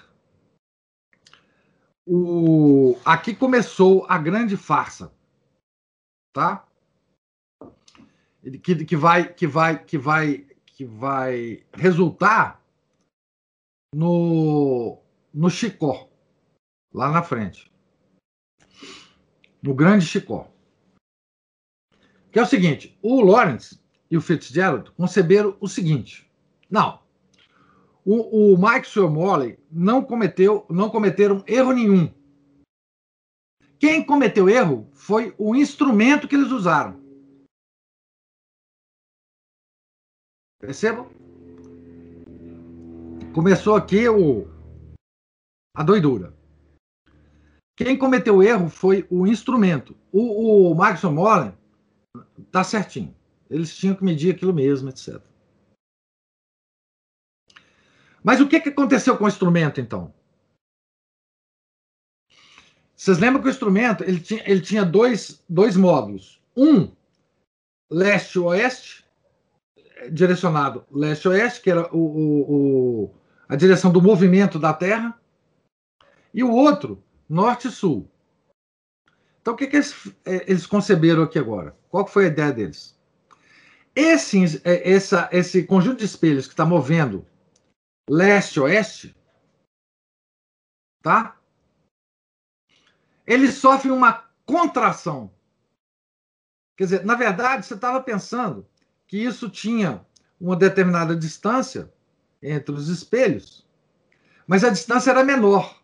O... Aqui começou a grande farsa, tá? Que, que vai que vai que vai que vai resultar no no Chicó, lá na frente, no Grande Chicó. Que é o seguinte: o Lawrence e o Fitzgerald conceberam o seguinte. Não. O, o o Morley não cometeu, não cometeram erro nenhum. Quem cometeu erro foi o instrumento que eles usaram. Percebam? Começou aqui o, a doidura. Quem cometeu erro foi o instrumento. O, o Maxon Moller tá certinho. Eles tinham que medir aquilo mesmo, etc. Mas o que, que aconteceu com o instrumento, então? Vocês lembram que o instrumento ele tinha, ele tinha dois, dois módulos. Um leste-oeste, direcionado leste-oeste, que era o, o, o, a direção do movimento da Terra, e o outro norte-sul. Então, o que, que eles, é, eles, conceberam aqui agora? Qual foi a ideia deles? Esse, é, essa, esse conjunto de espelhos que está movendo leste-oeste, tá? Ele sofre uma contração. Quer dizer, na verdade, você estava pensando que isso tinha uma determinada distância entre os espelhos, mas a distância era menor.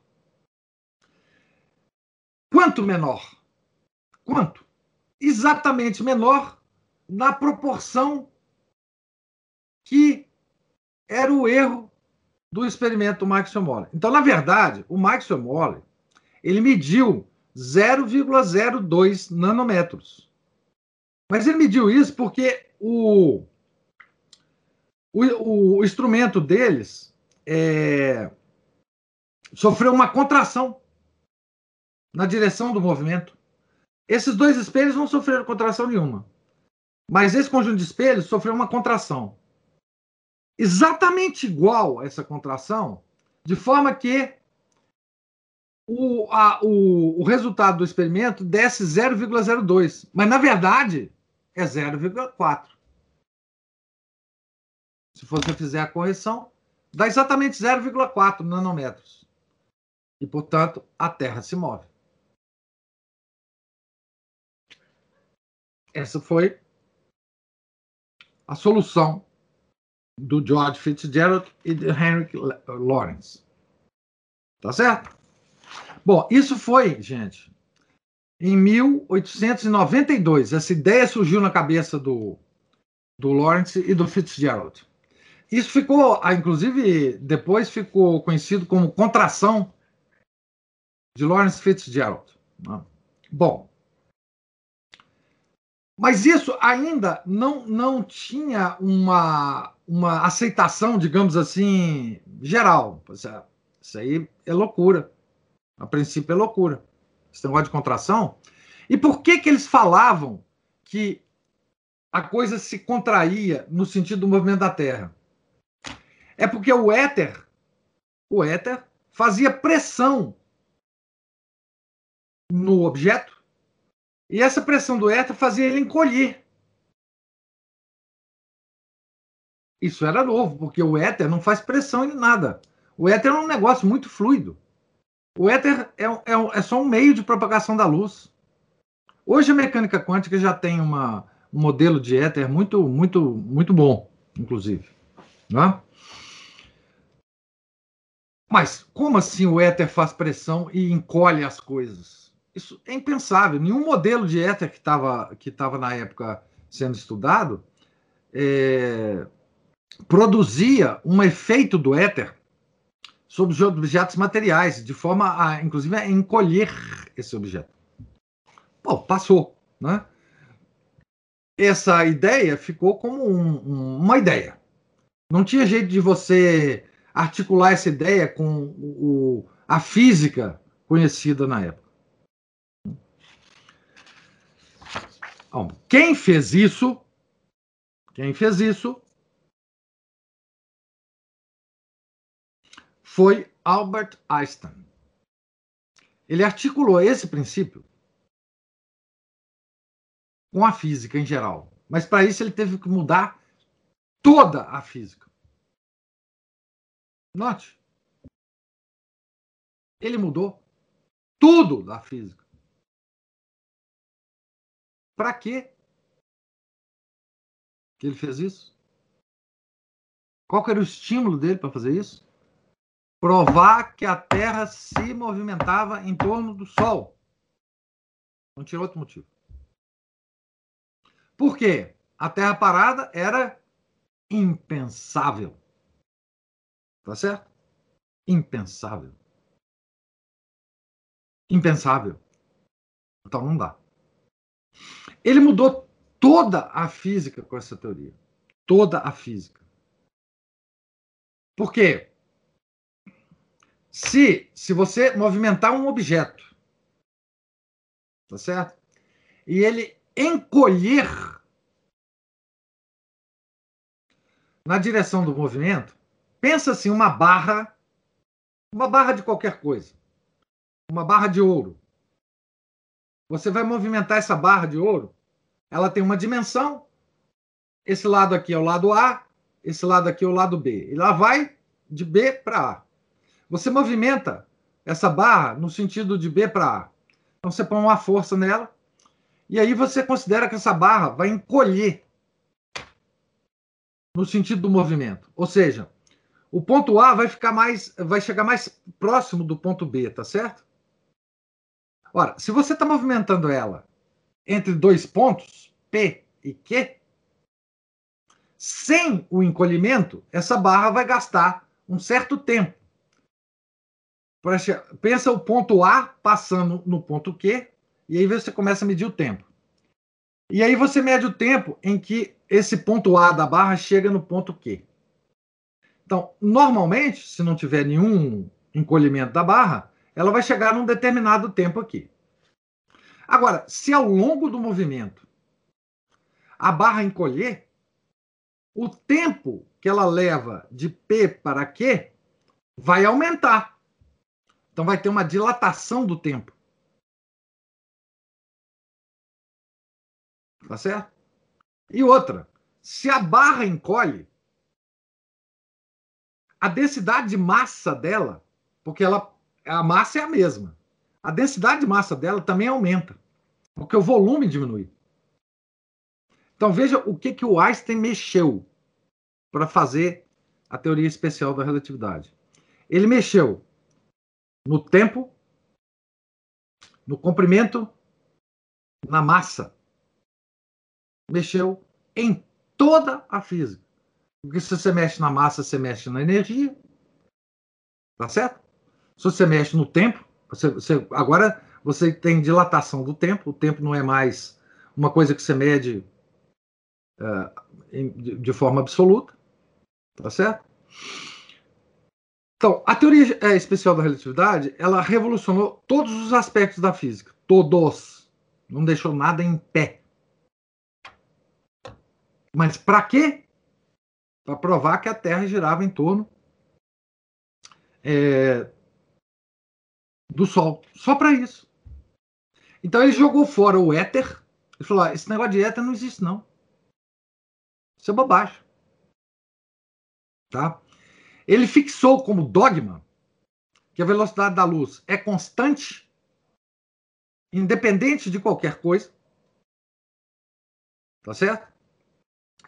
Quanto menor? Quanto? Exatamente menor na proporção que era o erro do experimento Maxwell Morley. Então, na verdade, o Maxwell Morley ele mediu 0,02 nanômetros. Mas ele mediu isso porque o, o, o instrumento deles é, sofreu uma contração na direção do movimento. Esses dois espelhos não sofreram contração nenhuma. Mas esse conjunto de espelhos sofreu uma contração. Exatamente igual a essa contração, de forma que o, a, o, o resultado do experimento desce 0,02. Mas, na verdade, é 0,4. Se você fizer a correção, dá exatamente 0,4 nanômetros. E, portanto, a Terra se move. Essa foi a solução do George Fitzgerald e do Henry Lawrence. Tá certo? Bom, isso foi, gente, em 1892. Essa ideia surgiu na cabeça do, do Lawrence e do Fitzgerald. Isso ficou, ah, inclusive, depois ficou conhecido como contração de Lawrence Fitzgerald. Né? Bom, mas isso ainda não, não tinha uma, uma aceitação, digamos assim, geral. Isso aí é loucura. A princípio é loucura. Esse negócio de contração. E por que, que eles falavam que a coisa se contraía no sentido do movimento da Terra? É porque o éter, o éter fazia pressão no objeto e essa pressão do éter fazia ele encolher. Isso era novo, porque o éter não faz pressão em nada. O éter é um negócio muito fluido. O éter é, é, é só um meio de propagação da luz. Hoje a mecânica quântica já tem uma, um modelo de éter muito, muito, muito bom, inclusive. Né? Mas como assim o éter faz pressão e encolhe as coisas? Isso é impensável. Nenhum modelo de éter que estava que tava na época sendo estudado é, produzia um efeito do éter sobre os objetos materiais, de forma a, inclusive, a encolher esse objeto. Bom, passou, né? Essa ideia ficou como um, um, uma ideia. Não tinha jeito de você articular essa ideia com o, a física conhecida na época. Bom, quem fez isso? Quem fez isso foi Albert Einstein. Ele articulou esse princípio com a física em geral, mas para isso ele teve que mudar toda a física. Note. Ele mudou tudo da física. Para quê que ele fez isso? Qual era o estímulo dele para fazer isso? Provar que a Terra se movimentava em torno do Sol. Não tinha outro motivo. Por quê? A Terra parada era impensável. Tá certo? Impensável. Impensável. Então não dá. Ele mudou toda a física com essa teoria. Toda a física. Por quê? Se, se você movimentar um objeto, tá certo? E ele encolher na direção do movimento, pensa assim, uma barra, uma barra de qualquer coisa, uma barra de ouro. Você vai movimentar essa barra de ouro, ela tem uma dimensão. Esse lado aqui é o lado A, esse lado aqui é o lado B. E ela vai de B para A. Você movimenta essa barra no sentido de B para A. Então você põe uma força nela e aí você considera que essa barra vai encolher no sentido do movimento. Ou seja, o ponto A vai ficar mais, vai chegar mais próximo do ponto B, tá certo? Ora, se você está movimentando ela entre dois pontos, P e Q, sem o encolhimento, essa barra vai gastar um certo tempo. Pensa o ponto A passando no ponto Q, e aí você começa a medir o tempo. E aí você mede o tempo em que esse ponto A da barra chega no ponto Q. Então, normalmente, se não tiver nenhum encolhimento da barra, ela vai chegar num determinado tempo aqui. Agora, se ao longo do movimento a barra encolher, o tempo que ela leva de P para Q vai aumentar. Então vai ter uma dilatação do tempo. Tá certo? E outra, se a barra encolhe, a densidade de massa dela porque ela, a massa é a mesma. A densidade de massa dela também aumenta, porque o volume diminui. Então veja o que, que o Einstein mexeu. para fazer a teoria especial da relatividade. Ele mexeu no tempo, no comprimento, na massa. Mexeu em toda a física. Porque se você mexe na massa, você mexe na energia. Tá certo? Se você mexe no tempo, você, você, agora você tem dilatação do tempo, o tempo não é mais uma coisa que você mede uh, de, de, forma absoluta, tá certo? Então, a teoria é, especial da relatividade, ela revolucionou todos os aspectos da física, todos, não deixou nada em pé. Mas para quê? Para provar que a Terra girava em torno é, do Sol, só para isso. Então ele jogou fora o éter e falou: ah, esse negócio de éter não existe, não. Isso é bobagem. Tá? Ele fixou como dogma que a velocidade da luz é constante, independente de qualquer coisa. Tá certo?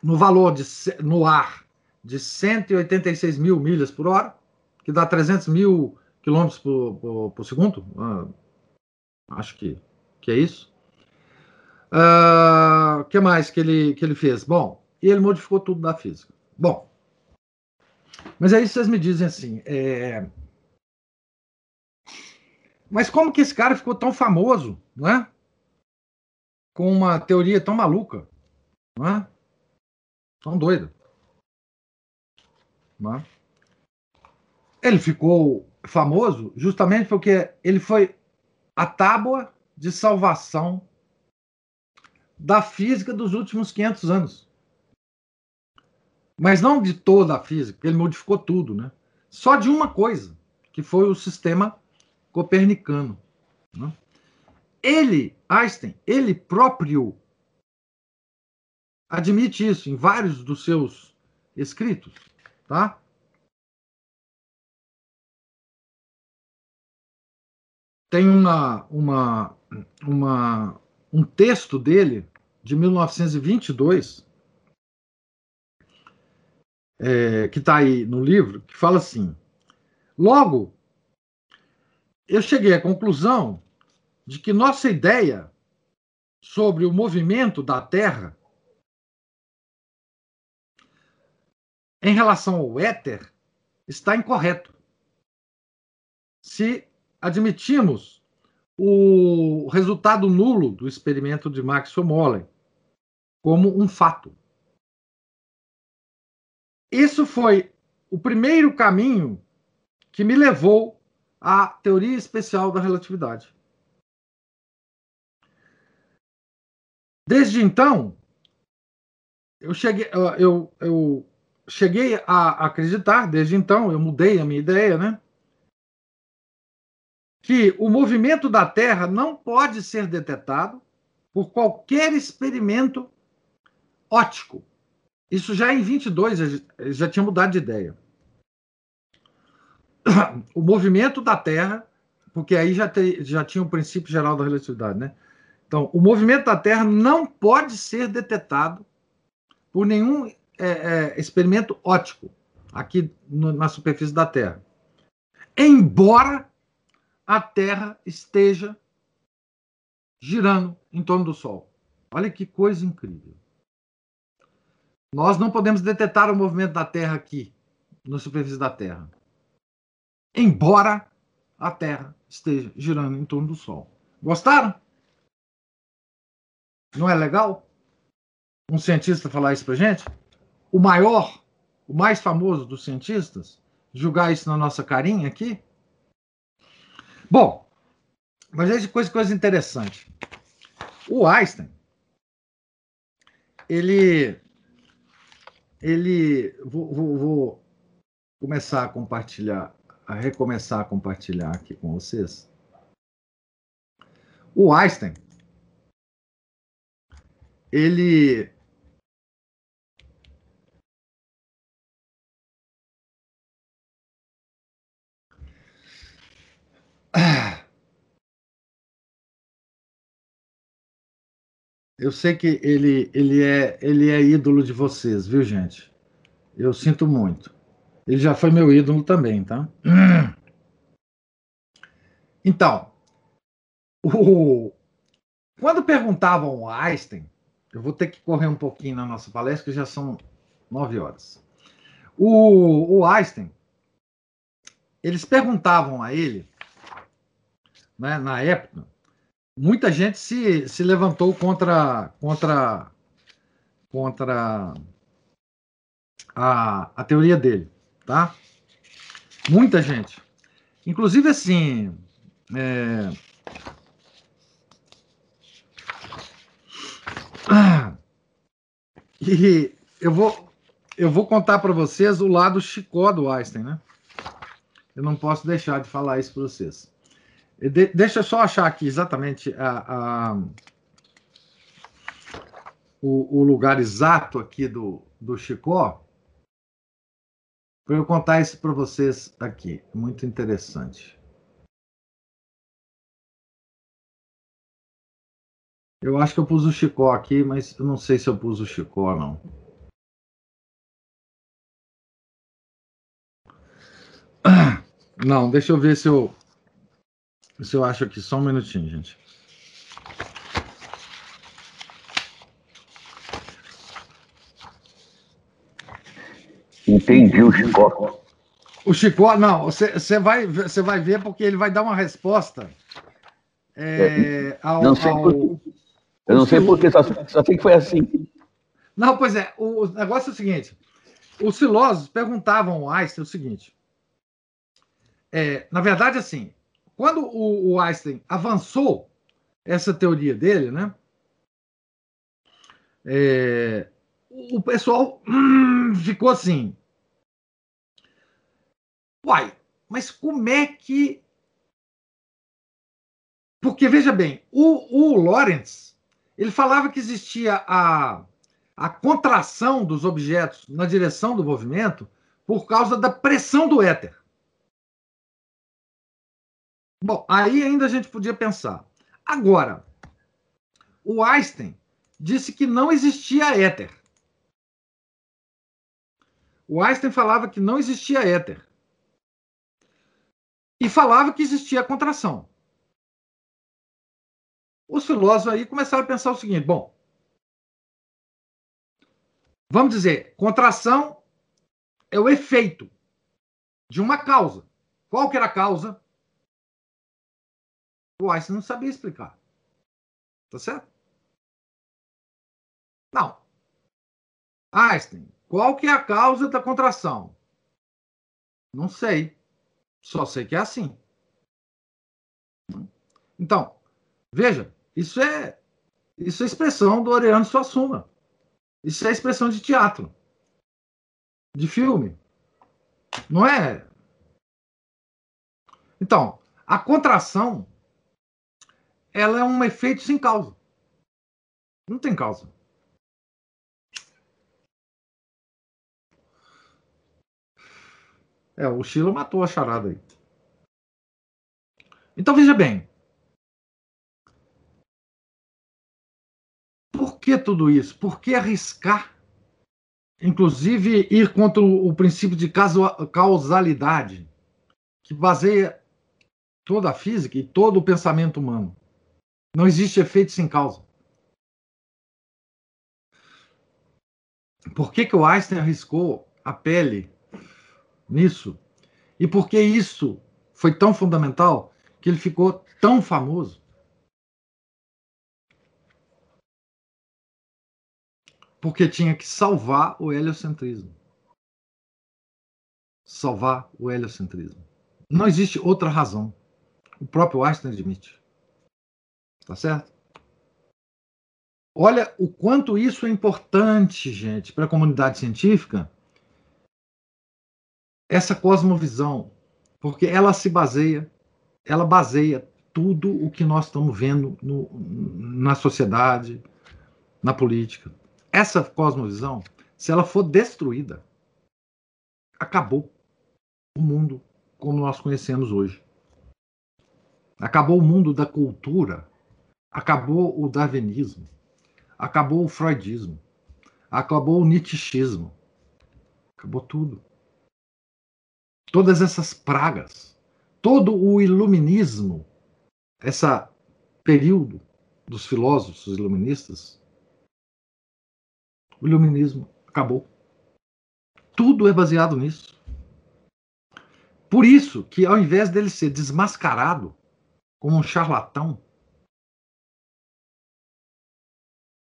No valor de no ar de 186 mil milhas por hora, que dá 300 mil quilômetros por, por, por segundo. Ah, acho que que é isso. O ah, que mais que ele, que ele fez? Bom, e ele modificou tudo da física. Bom, mas aí vocês me dizem assim, é... mas como que esse cara ficou tão famoso, não é? Com uma teoria tão maluca, não é? Tão doida. Não é? Ele ficou famoso justamente porque ele foi a tábua de salvação da física dos últimos 500 anos. Mas não de toda a física, ele modificou tudo, né? Só de uma coisa, que foi o sistema copernicano. Né? Ele, Einstein, ele próprio admite isso em vários dos seus escritos, tá? Tem uma, uma uma, um texto dele, de 1922, é, que está aí no livro, que fala assim: Logo, eu cheguei à conclusão de que nossa ideia sobre o movimento da Terra em relação ao éter está incorreto. Se admitimos o resultado nulo do experimento de Maxwell Morley como um fato. Isso foi o primeiro caminho que me levou à teoria especial da relatividade. Desde então, eu cheguei, eu, eu cheguei a acreditar, desde então, eu mudei a minha ideia, né? Que o movimento da Terra não pode ser detetado por qualquer experimento óptico. Isso já em 22 já tinha mudado de ideia. O movimento da Terra, porque aí já, te, já tinha o princípio geral da relatividade, né? Então, o movimento da Terra não pode ser detetado por nenhum é, é, experimento óptico aqui no, na superfície da Terra. Embora a Terra esteja girando em torno do Sol. Olha que coisa incrível. Nós não podemos detectar o movimento da Terra aqui, na superfície da Terra, embora a Terra esteja girando em torno do Sol. Gostaram? Não é legal? Um cientista falar isso para gente? O maior, o mais famoso dos cientistas, julgar isso na nossa carinha aqui? Bom, mas é coisa, coisa interessante. O Einstein, ele, ele, vou, vou, vou começar a compartilhar, a recomeçar a compartilhar aqui com vocês. O Einstein, ele Eu sei que ele, ele, é, ele é ídolo de vocês, viu, gente? Eu sinto muito. Ele já foi meu ídolo também, tá? Então, o... quando perguntavam ao Einstein, eu vou ter que correr um pouquinho na nossa palestra, que já são nove horas. O, o Einstein, eles perguntavam a ele, né, na época, muita gente se, se levantou contra, contra, contra a, a teoria dele, tá? Muita gente. Inclusive, assim, é... E eu vou, eu vou contar para vocês o lado chicó do Einstein, né? Eu não posso deixar de falar isso para vocês. De, deixa eu só achar aqui exatamente a, a o, o, lugar exato aqui do, do Chicó para eu contar isso para vocês aqui. Muito interessante. Eu acho que eu pus o Chicó aqui, mas eu não sei se eu pus o Chicó não. Não, deixa eu ver se eu se eu acho aqui só um minutinho, gente. Entendi o Chicó. O Chicó, não, você vai, vai ver porque ele vai dar uma resposta é, é ao, não sei ao, por, Eu não sei porquê, só, só sei que foi assim. Não, pois é, o, negócio é o seguinte: os filósofos perguntavam ao Einstein o seguinte. É, na verdade, assim, quando o, o Einstein avançou essa teoria dele, né? É, o pessoal hum, ficou assim. Uai, mas como é que. Porque, veja bem, o, o Lawrence ele falava que existia a, a contração dos objetos na direção do movimento por causa da pressão do éter. Bom, aí ainda a gente podia pensar. Agora, o Einstein disse que não existia éter. O Einstein falava que não existia éter. E falava que existia contração. Os filósofos aí começaram a pensar o seguinte: bom, vamos dizer, contração é o efeito de uma causa. Qual que era a causa? O Einstein não sabia explicar. Tá certo? Não. Einstein, qual que é a causa da contração? Não sei. Só sei que é assim. Então, veja, isso é isso é expressão do Oriano Suassuna. Isso é expressão de teatro, de filme. Não é? Então, a contração ela é um efeito sem causa. Não tem causa. É, o Chilo matou a charada aí. Então veja bem. Por que tudo isso? Por que arriscar? Inclusive ir contra o princípio de causalidade, que baseia toda a física e todo o pensamento humano. Não existe efeito sem causa. Por que, que o Einstein arriscou a pele nisso? E por que isso foi tão fundamental que ele ficou tão famoso? Porque tinha que salvar o heliocentrismo. Salvar o heliocentrismo. Não existe outra razão. O próprio Einstein admite. Tá certo? Olha o quanto isso é importante, gente, para a comunidade científica, essa cosmovisão, porque ela se baseia, ela baseia tudo o que nós estamos vendo no, na sociedade, na política. Essa cosmovisão, se ela for destruída, acabou o mundo como nós conhecemos hoje. Acabou o mundo da cultura acabou o darwinismo, acabou o freudismo, acabou o nietzscheismo. Acabou tudo. Todas essas pragas, todo o iluminismo, esse período dos filósofos iluministas, o iluminismo acabou. Tudo é baseado nisso. Por isso que, ao invés dele ser desmascarado como um charlatão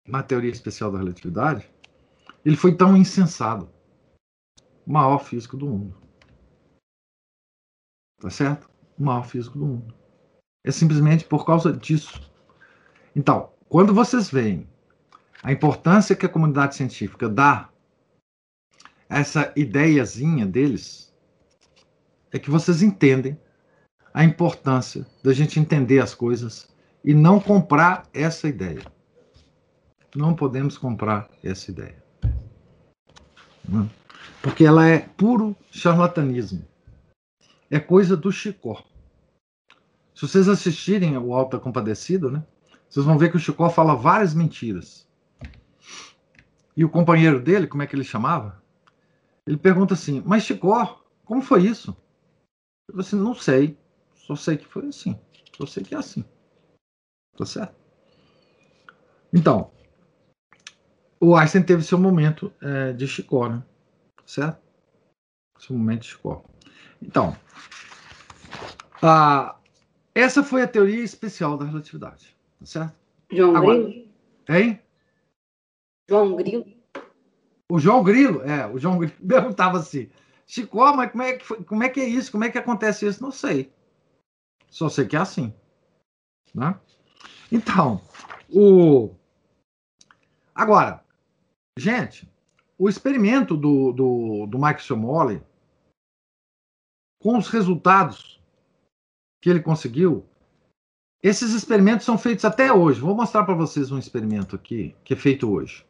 na teoria especial da relatividade, ele foi tão insensado. O maior físico do mundo. Tá certo? O maior físico do mundo. É simplesmente por causa disso. Então, quando vocês veem a importância que a comunidade científica dá a essa ideiazinha deles, é que vocês entendem a importância da gente entender as coisas e não comprar essa ideia. Não podemos comprar essa ideia. Porque ela é puro charlatanismo. É coisa do Chicó. Se vocês assistirem o Alta Compadecido, né, vocês vão ver que o Chicó fala várias mentiras. E o companheiro dele, como é que ele chamava? Ele pergunta assim: Mas Chicó, como foi isso? Eu assim: Não sei. Só sei que foi assim. Só sei que é assim. Tá certo? Então, o Einstein teve seu momento é, de Chicó, né? Certo? Seu momento de Chicó. Então, a, essa foi a teoria especial da relatividade. Tá certo? João Agora, Grilo? Hein? João Grilo. O João Grilo, é, o João Grilo perguntava assim, Chico, mas como é, que foi, como é que é isso? Como é que acontece isso? Não sei. Só sei que é assim. Né? Então, o... Agora, gente, o experimento do, do, do Mike Somoli, com os resultados que ele conseguiu, esses experimentos são feitos até hoje. Vou mostrar para vocês um experimento aqui que é feito hoje.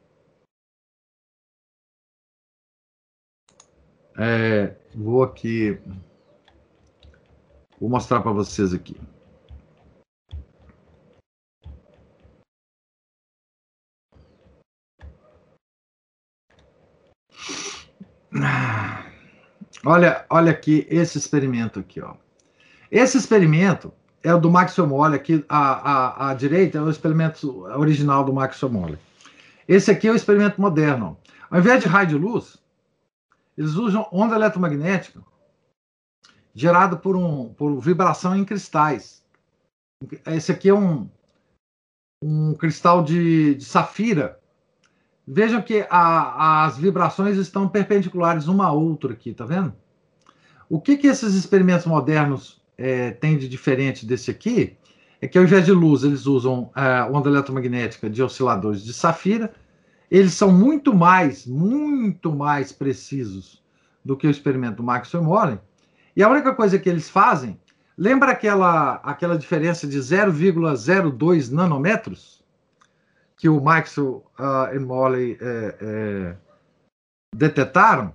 É, vou aqui. Vou mostrar para vocês aqui. Olha, olha aqui esse experimento aqui, ó. Esse experimento é o do Max Mole, aqui à, à, à, direita é o experimento original do Max Mole. Esse aqui é o experimento moderno. Ao invés de raio de luz, eles usam onda eletromagnética gerada por, um, por vibração em cristais. Esse aqui é um, um cristal de, de safira. Vejam que a, as vibrações estão perpendiculares uma à outra aqui, tá vendo? O que, que esses experimentos modernos é, tem de diferente desse aqui é que ao invés de luz eles usam a onda eletromagnética de osciladores de safira. Eles são muito mais, muito mais precisos do que o experimento do Maxwell Morley. E a única coisa que eles fazem, lembra aquela, aquela diferença de 0,02 nanômetros que o Maxwell uh, e Morley é, é, detetaram?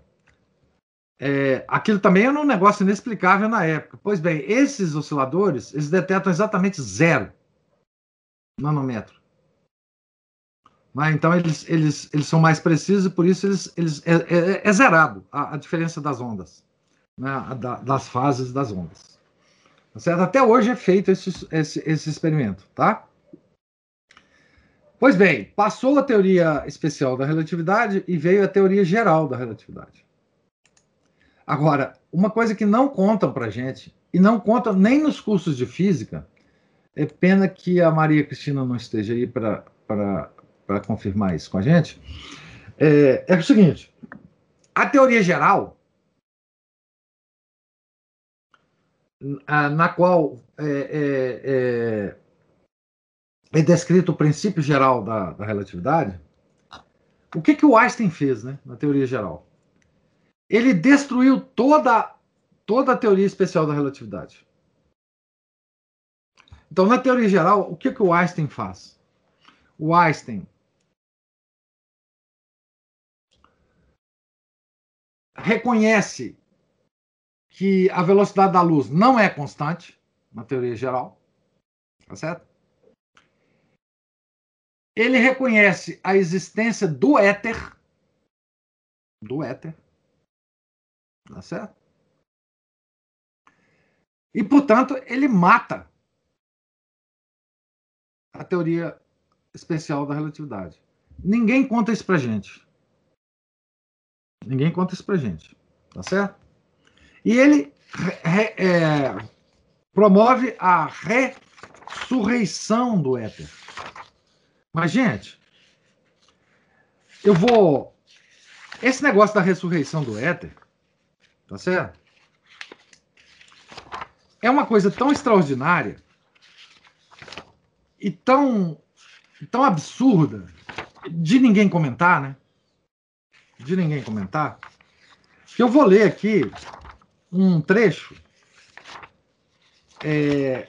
É, aquilo também era um negócio inexplicável na época. Pois bem, esses osciladores, eles detectam exatamente zero nanômetro. Mas, então, eles, eles, eles são mais precisos e por isso eles, eles, é, é, é zerado a, a, diferença das ondas, né, da, das fases das ondas. Tá certo? Até hoje é feito esse, esse, esse experimento, tá? Pois bem, passou a teoria especial da relatividade e veio a teoria geral da relatividade. Agora, uma coisa que não contam para gente, e não contam nem nos cursos de física, é pena que a Maria Cristina não esteja aí para confirmar isso com a gente, é, é o seguinte: a teoria geral, na qual é, é, é, descrito o princípio geral da, da relatividade, o que, que o Einstein fez né, na teoria geral? ele destruiu toda, toda a teoria especial da relatividade. Então, na teoria geral, o que, que o Einstein faz? O Einstein reconhece que a velocidade da luz não é constante, na teoria geral, tá certo? Ele reconhece a existência do éter, do éter, Tá certo? E, portanto, ele mata a teoria especial da relatividade. Ninguém conta isso pra gente. Ninguém conta isso pra gente. Tá certo? E ele é, promove a ressurreição do éter. Mas, gente, eu vou. Esse negócio da ressurreição do éter, tá certo? É uma coisa tão extraordinária e tão, tão absurda de ninguém comentar, né? De ninguém comentar. Que eu vou ler aqui um trecho é,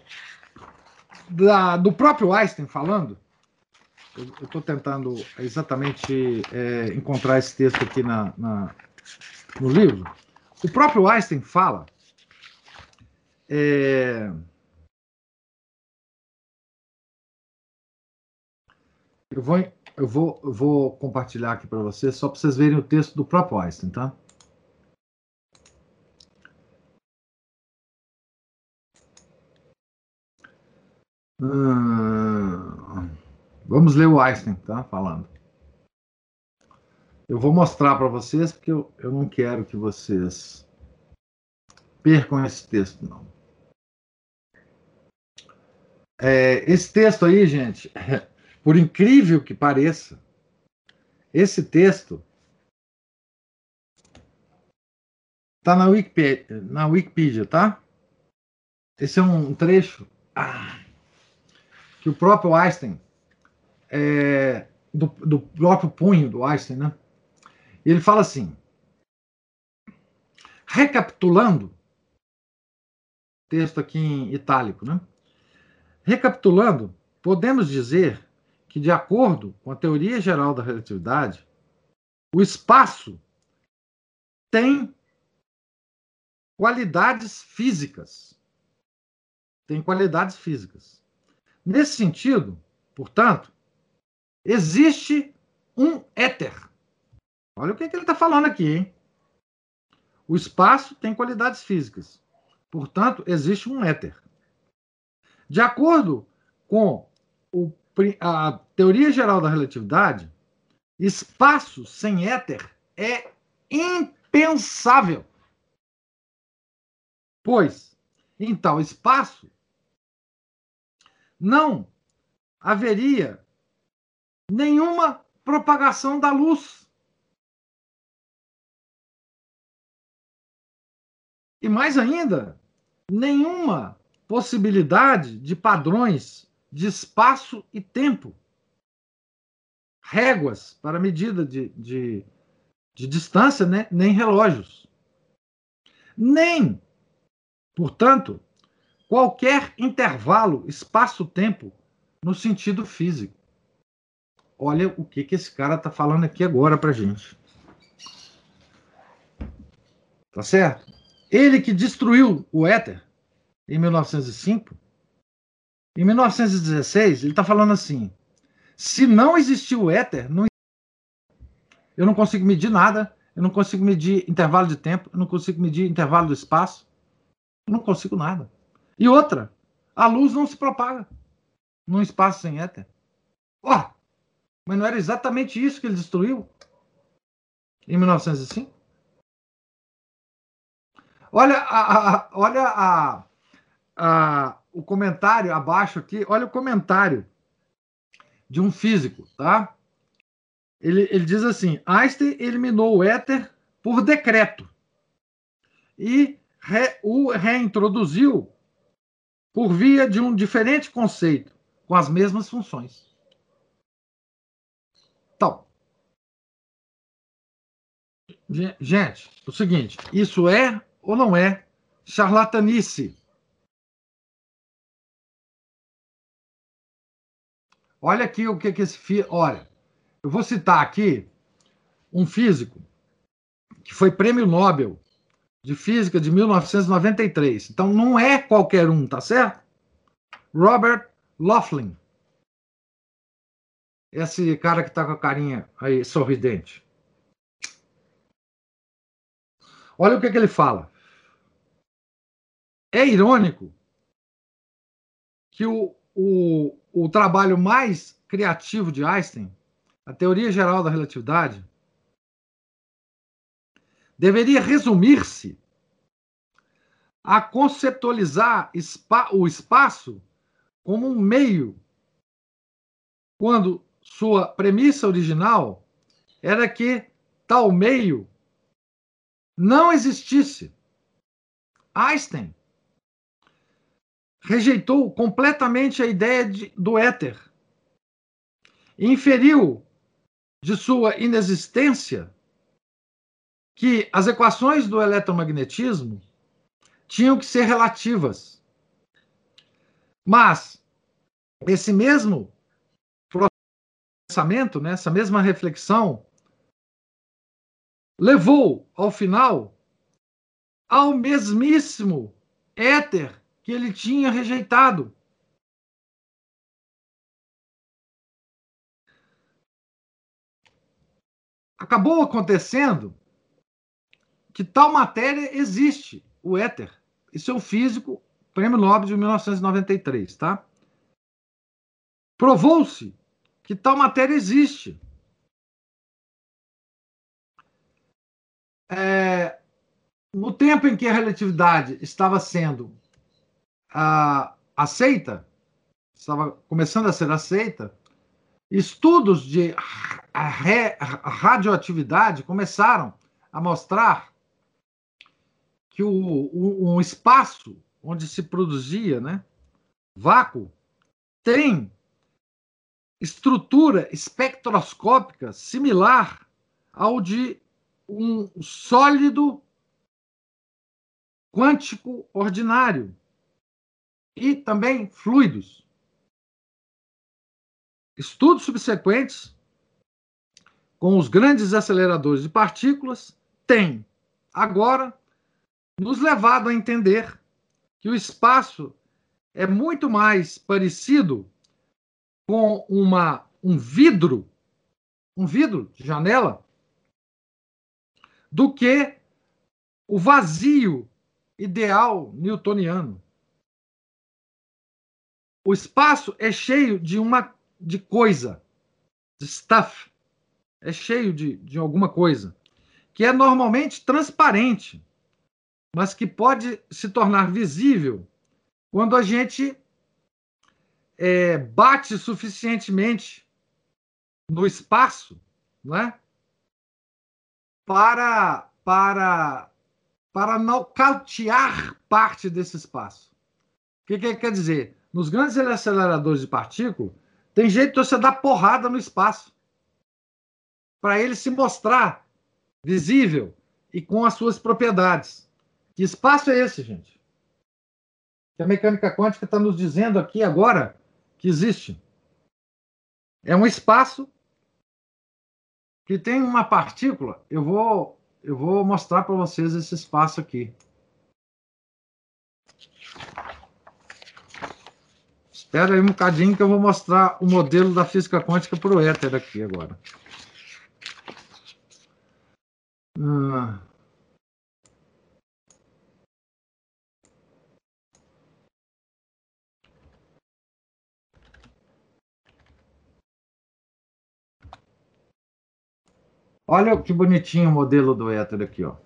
da, do próprio Einstein falando. Eu estou tentando exatamente é, encontrar esse texto aqui na, na, no livro. O próprio Einstein fala. É, eu vou, eu vou, eu vou compartilhar aqui para vocês, só para vocês verem o texto do próprio Einstein, tá? Hum, vamos ler o Einstein, tá? Falando. Eu vou mostrar para vocês, porque eu, eu não quero que vocês percam esse texto, não. É, esse texto aí, gente, por incrível que pareça, esse texto está na Wikipedia, na Wikipedia, tá? Esse é um trecho. Ah, que o próprio Einstein, é, do, do próprio punho do Einstein, né? Ele fala assim: recapitulando, texto aqui em itálico, né? Recapitulando, podemos dizer que, de acordo com a teoria geral da relatividade, o espaço tem qualidades físicas. Tem qualidades físicas. Nesse sentido, portanto, existe um éter. Olha o que, que ele está falando aqui, hein? O espaço tem qualidades físicas. Portanto, existe um éter. De acordo com o, a teoria geral da relatividade, espaço sem éter é impensável. Pois, em tal espaço, não haveria nenhuma propagação da luz. E mais ainda, nenhuma possibilidade de padrões de espaço e tempo. Réguas para medida de, de, de distância, né? nem relógios. Nem, portanto, qualquer intervalo espaço-tempo no sentido físico. Olha o que, que esse cara está falando aqui agora para gente. Tá certo? Ele que destruiu o éter em 1905, em 1916, ele está falando assim: se não existiu o éter, não... eu não consigo medir nada, eu não consigo medir intervalo de tempo, eu não consigo medir intervalo do espaço, eu não consigo nada. E outra, a luz não se propaga num espaço sem éter. Ó, mas não era exatamente isso que ele destruiu em 1905? Olha a, a olha a, a, o comentário abaixo aqui, olha o comentário de um físico, tá? Ele, ele diz assim: Einstein eliminou o éter por decreto e re, o reintroduziu por via de um diferente conceito, com as mesmas funções. Então, gente, o seguinte: isso é ou não é charlatanice? Olha aqui o que, que esse. Olha, eu vou citar aqui um físico que foi prêmio Nobel de Física de 1993. Então não é qualquer um, tá certo? Robert Laughlin. Esse cara que tá com a carinha aí sorridente. Olha o que, que ele fala. É irônico que o, o, o trabalho mais criativo de Einstein, a teoria geral da relatividade, deveria resumir-se a conceptualizar o espaço como um meio, quando sua premissa original era que tal meio não existisse. Einstein rejeitou completamente a ideia de, do éter. Inferiu de sua inexistência que as equações do eletromagnetismo tinham que ser relativas. Mas esse mesmo pensamento, né, essa mesma reflexão, levou ao final ao mesmíssimo éter que ele tinha rejeitado. Acabou acontecendo que tal matéria existe, o éter. Isso é um físico, prêmio Nobel de 1993, tá? Provou-se que tal matéria existe. É, no tempo em que a relatividade estava sendo ah, aceita, estava começando a ser aceita, estudos de radioatividade começaram a mostrar que o, o, um espaço onde se produzia né, vácuo tem estrutura espectroscópica similar ao de um sólido quântico ordinário e também fluidos. Estudos subsequentes com os grandes aceleradores de partículas têm agora nos levado a entender que o espaço é muito mais parecido com uma, um vidro, um vidro de janela, do que o vazio ideal newtoniano. O espaço é cheio de uma de coisa, de stuff, é cheio de, de alguma coisa, que é normalmente transparente, mas que pode se tornar visível quando a gente é, bate suficientemente no espaço, né? Para para para nocautear parte desse espaço. O que, que quer dizer? Nos grandes aceleradores de partícula, tem jeito de você dar porrada no espaço para ele se mostrar visível e com as suas propriedades. Que espaço é esse, gente? Que a mecânica quântica está nos dizendo aqui agora que existe. É um espaço que tem uma partícula. Eu vou, eu vou mostrar para vocês esse espaço aqui. Espera aí um bocadinho que eu vou mostrar o modelo da física quântica para o éter aqui agora. Ah. Olha que bonitinho o modelo do éter aqui, ó.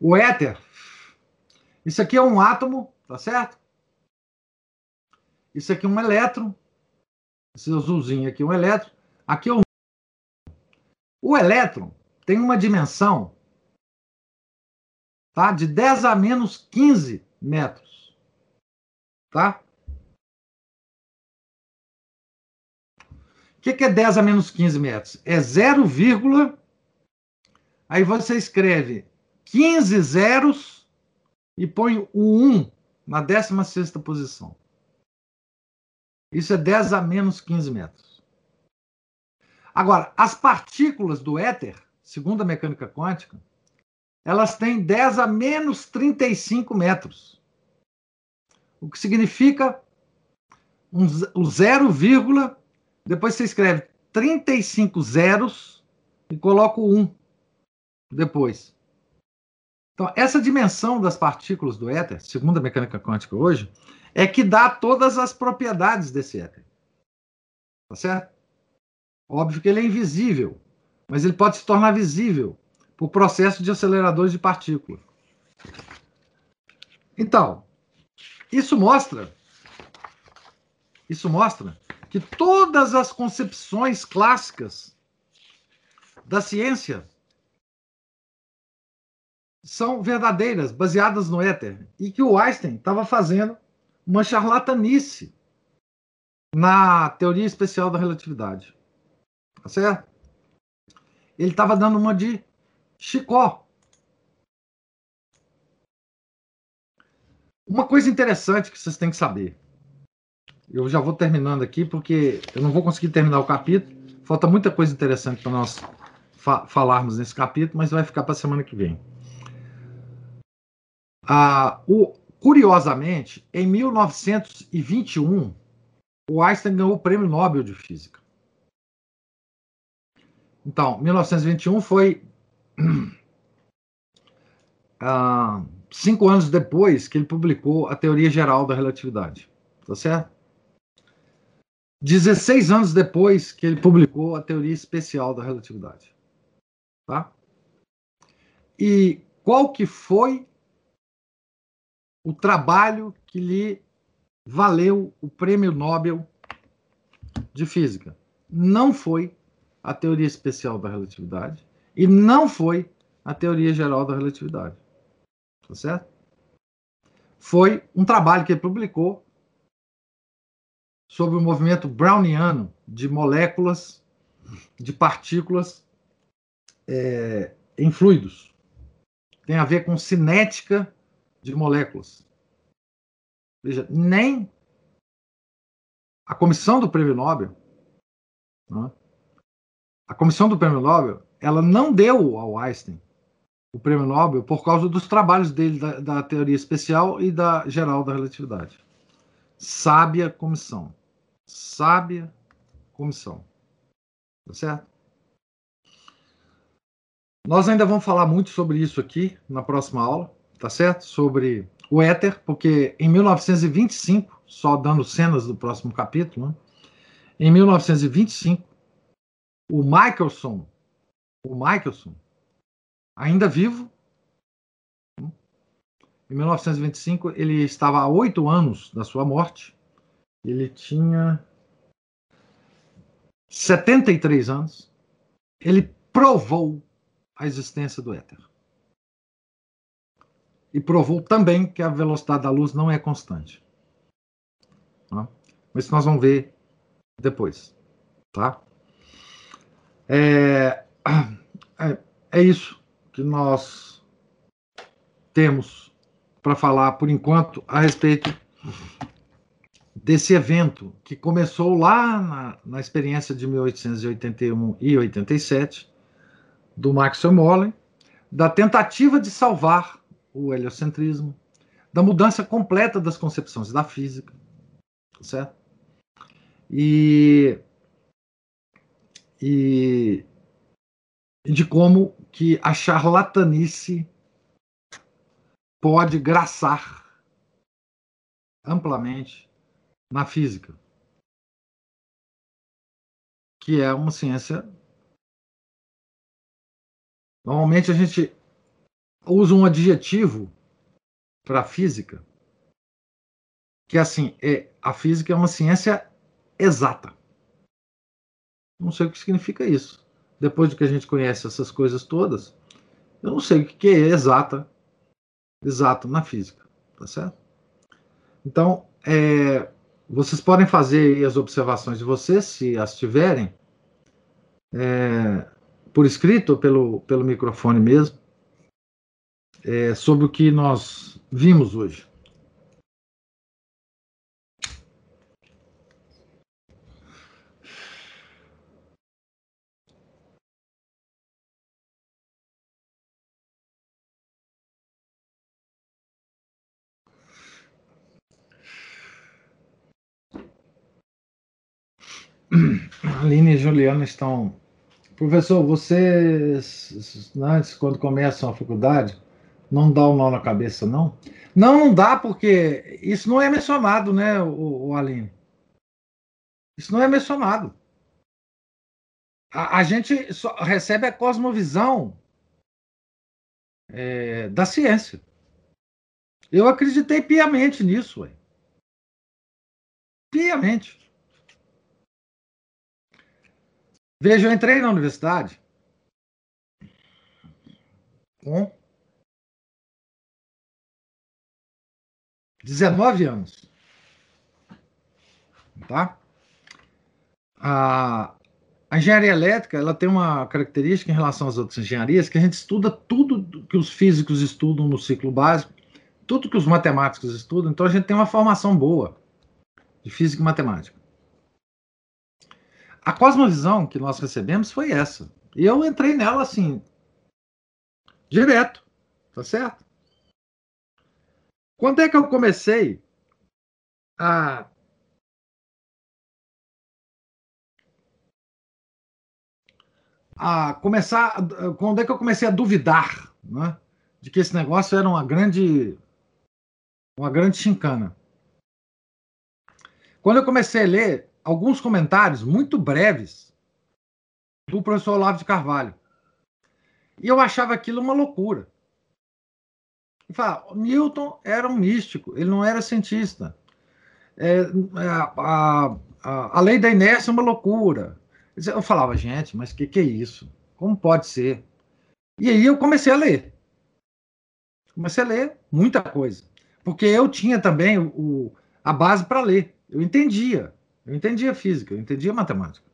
O éter, isso aqui é um átomo, tá certo? Isso aqui é um elétron. Esse azulzinho aqui é um elétron. Aqui é um. O elétron tem uma dimensão tá? de 10 a menos 15 metros. Tá? Que, que é 10 a menos 15 metros? É 0, aí você escreve 15 zeros e põe o 1 na 16 posição. Isso é 10 a menos 15 metros. Agora, as partículas do éter, segundo a mecânica quântica, elas têm 10 a menos 35 metros. O que significa um, o 0, depois você escreve 35 zeros e coloco 1 depois. Então, essa dimensão das partículas do éter, segundo a mecânica quântica hoje, é que dá todas as propriedades desse éter. Tá certo? Óbvio que ele é invisível, mas ele pode se tornar visível por processo de aceleradores de partículas. Então, isso mostra isso mostra que todas as concepções clássicas da ciência são verdadeiras, baseadas no éter, e que o Einstein estava fazendo uma charlatanice na teoria especial da relatividade. Tá certo? Ele estava dando uma de Chicó. Uma coisa interessante que vocês têm que saber. Eu já vou terminando aqui, porque eu não vou conseguir terminar o capítulo. Falta muita coisa interessante para nós fa falarmos nesse capítulo, mas vai ficar para a semana que vem. Ah, o, curiosamente, em 1921, o Einstein ganhou o Prêmio Nobel de Física. Então, 1921 foi ah, cinco anos depois que ele publicou a Teoria Geral da Relatividade. Tá certo? 16 anos depois que ele publicou a Teoria Especial da Relatividade. Tá? E qual que foi o trabalho que lhe valeu o Prêmio Nobel de Física. Não foi a teoria especial da relatividade e não foi a teoria geral da relatividade. Tá certo? Foi um trabalho que ele publicou sobre o movimento browniano de moléculas, de partículas é, em fluidos. Tem a ver com cinética de moléculas. Veja, nem a comissão do Prêmio Nobel, né, a comissão do Prêmio Nobel, ela não deu ao Einstein o Prêmio Nobel por causa dos trabalhos dele da, da teoria especial e da geral da relatividade. Sábia comissão. Sábia comissão. Tá certo? Nós ainda vamos falar muito sobre isso aqui na próxima aula tá certo? Sobre o éter, porque em 1925, só dando cenas do próximo capítulo, né? em 1925, o Michelson, o Michelson, ainda vivo, né? em 1925 ele estava há oito anos da sua morte, ele tinha 73 anos, ele provou a existência do éter e provou também que a velocidade da luz não é constante. Tá? Mas nós vamos ver depois. Tá? É, é, é isso que nós temos para falar por enquanto a respeito desse evento que começou lá na, na experiência de 1881 e 87 do Maxwell Morley, da tentativa de salvar o heliocentrismo, da mudança completa das concepções da física, certo? E, e de como que a charlatanice pode graçar amplamente na física, que é uma ciência. Normalmente a gente usa um adjetivo para a física, que é assim, é, a física é uma ciência exata. Não sei o que significa isso. Depois de que a gente conhece essas coisas todas, eu não sei o que é exata, exato na física, tá certo? Então, é, vocês podem fazer as observações de vocês, se as tiverem, é, por escrito ou pelo, pelo microfone mesmo é, sobre o que nós vimos hoje. Aline e Juliana estão. Professor, vocês, antes, quando começam a faculdade, não dá um nó na cabeça, não? Não, não dá, porque isso não é mencionado, né, o, o Aline? Isso não é mencionado. A, a gente recebe a cosmovisão é, da ciência. Eu acreditei piamente nisso, ué. piamente. Veja, eu entrei na universidade com 19 anos. Tá? A, a engenharia elétrica ela tem uma característica em relação às outras engenharias que a gente estuda tudo que os físicos estudam no ciclo básico, tudo que os matemáticos estudam, então a gente tem uma formação boa de física e matemática. A cosmovisão que nós recebemos foi essa. E eu entrei nela assim, direto, tá certo? Quando é que eu comecei a a começar quando é que eu comecei a duvidar, né, de que esse negócio era uma grande uma grande chincana. Quando eu comecei a ler alguns comentários muito breves do professor Olavo de Carvalho. E eu achava aquilo uma loucura. Fala, Newton era um místico, ele não era cientista. É, é a, a, a, lei da inércia é uma loucura. Eu falava, gente, mas o que, que é isso? Como pode ser? E aí eu comecei a ler. Comecei a ler muita coisa. Porque eu tinha também o, a base para ler. Eu entendia. Eu entendia física, eu entendia matemática.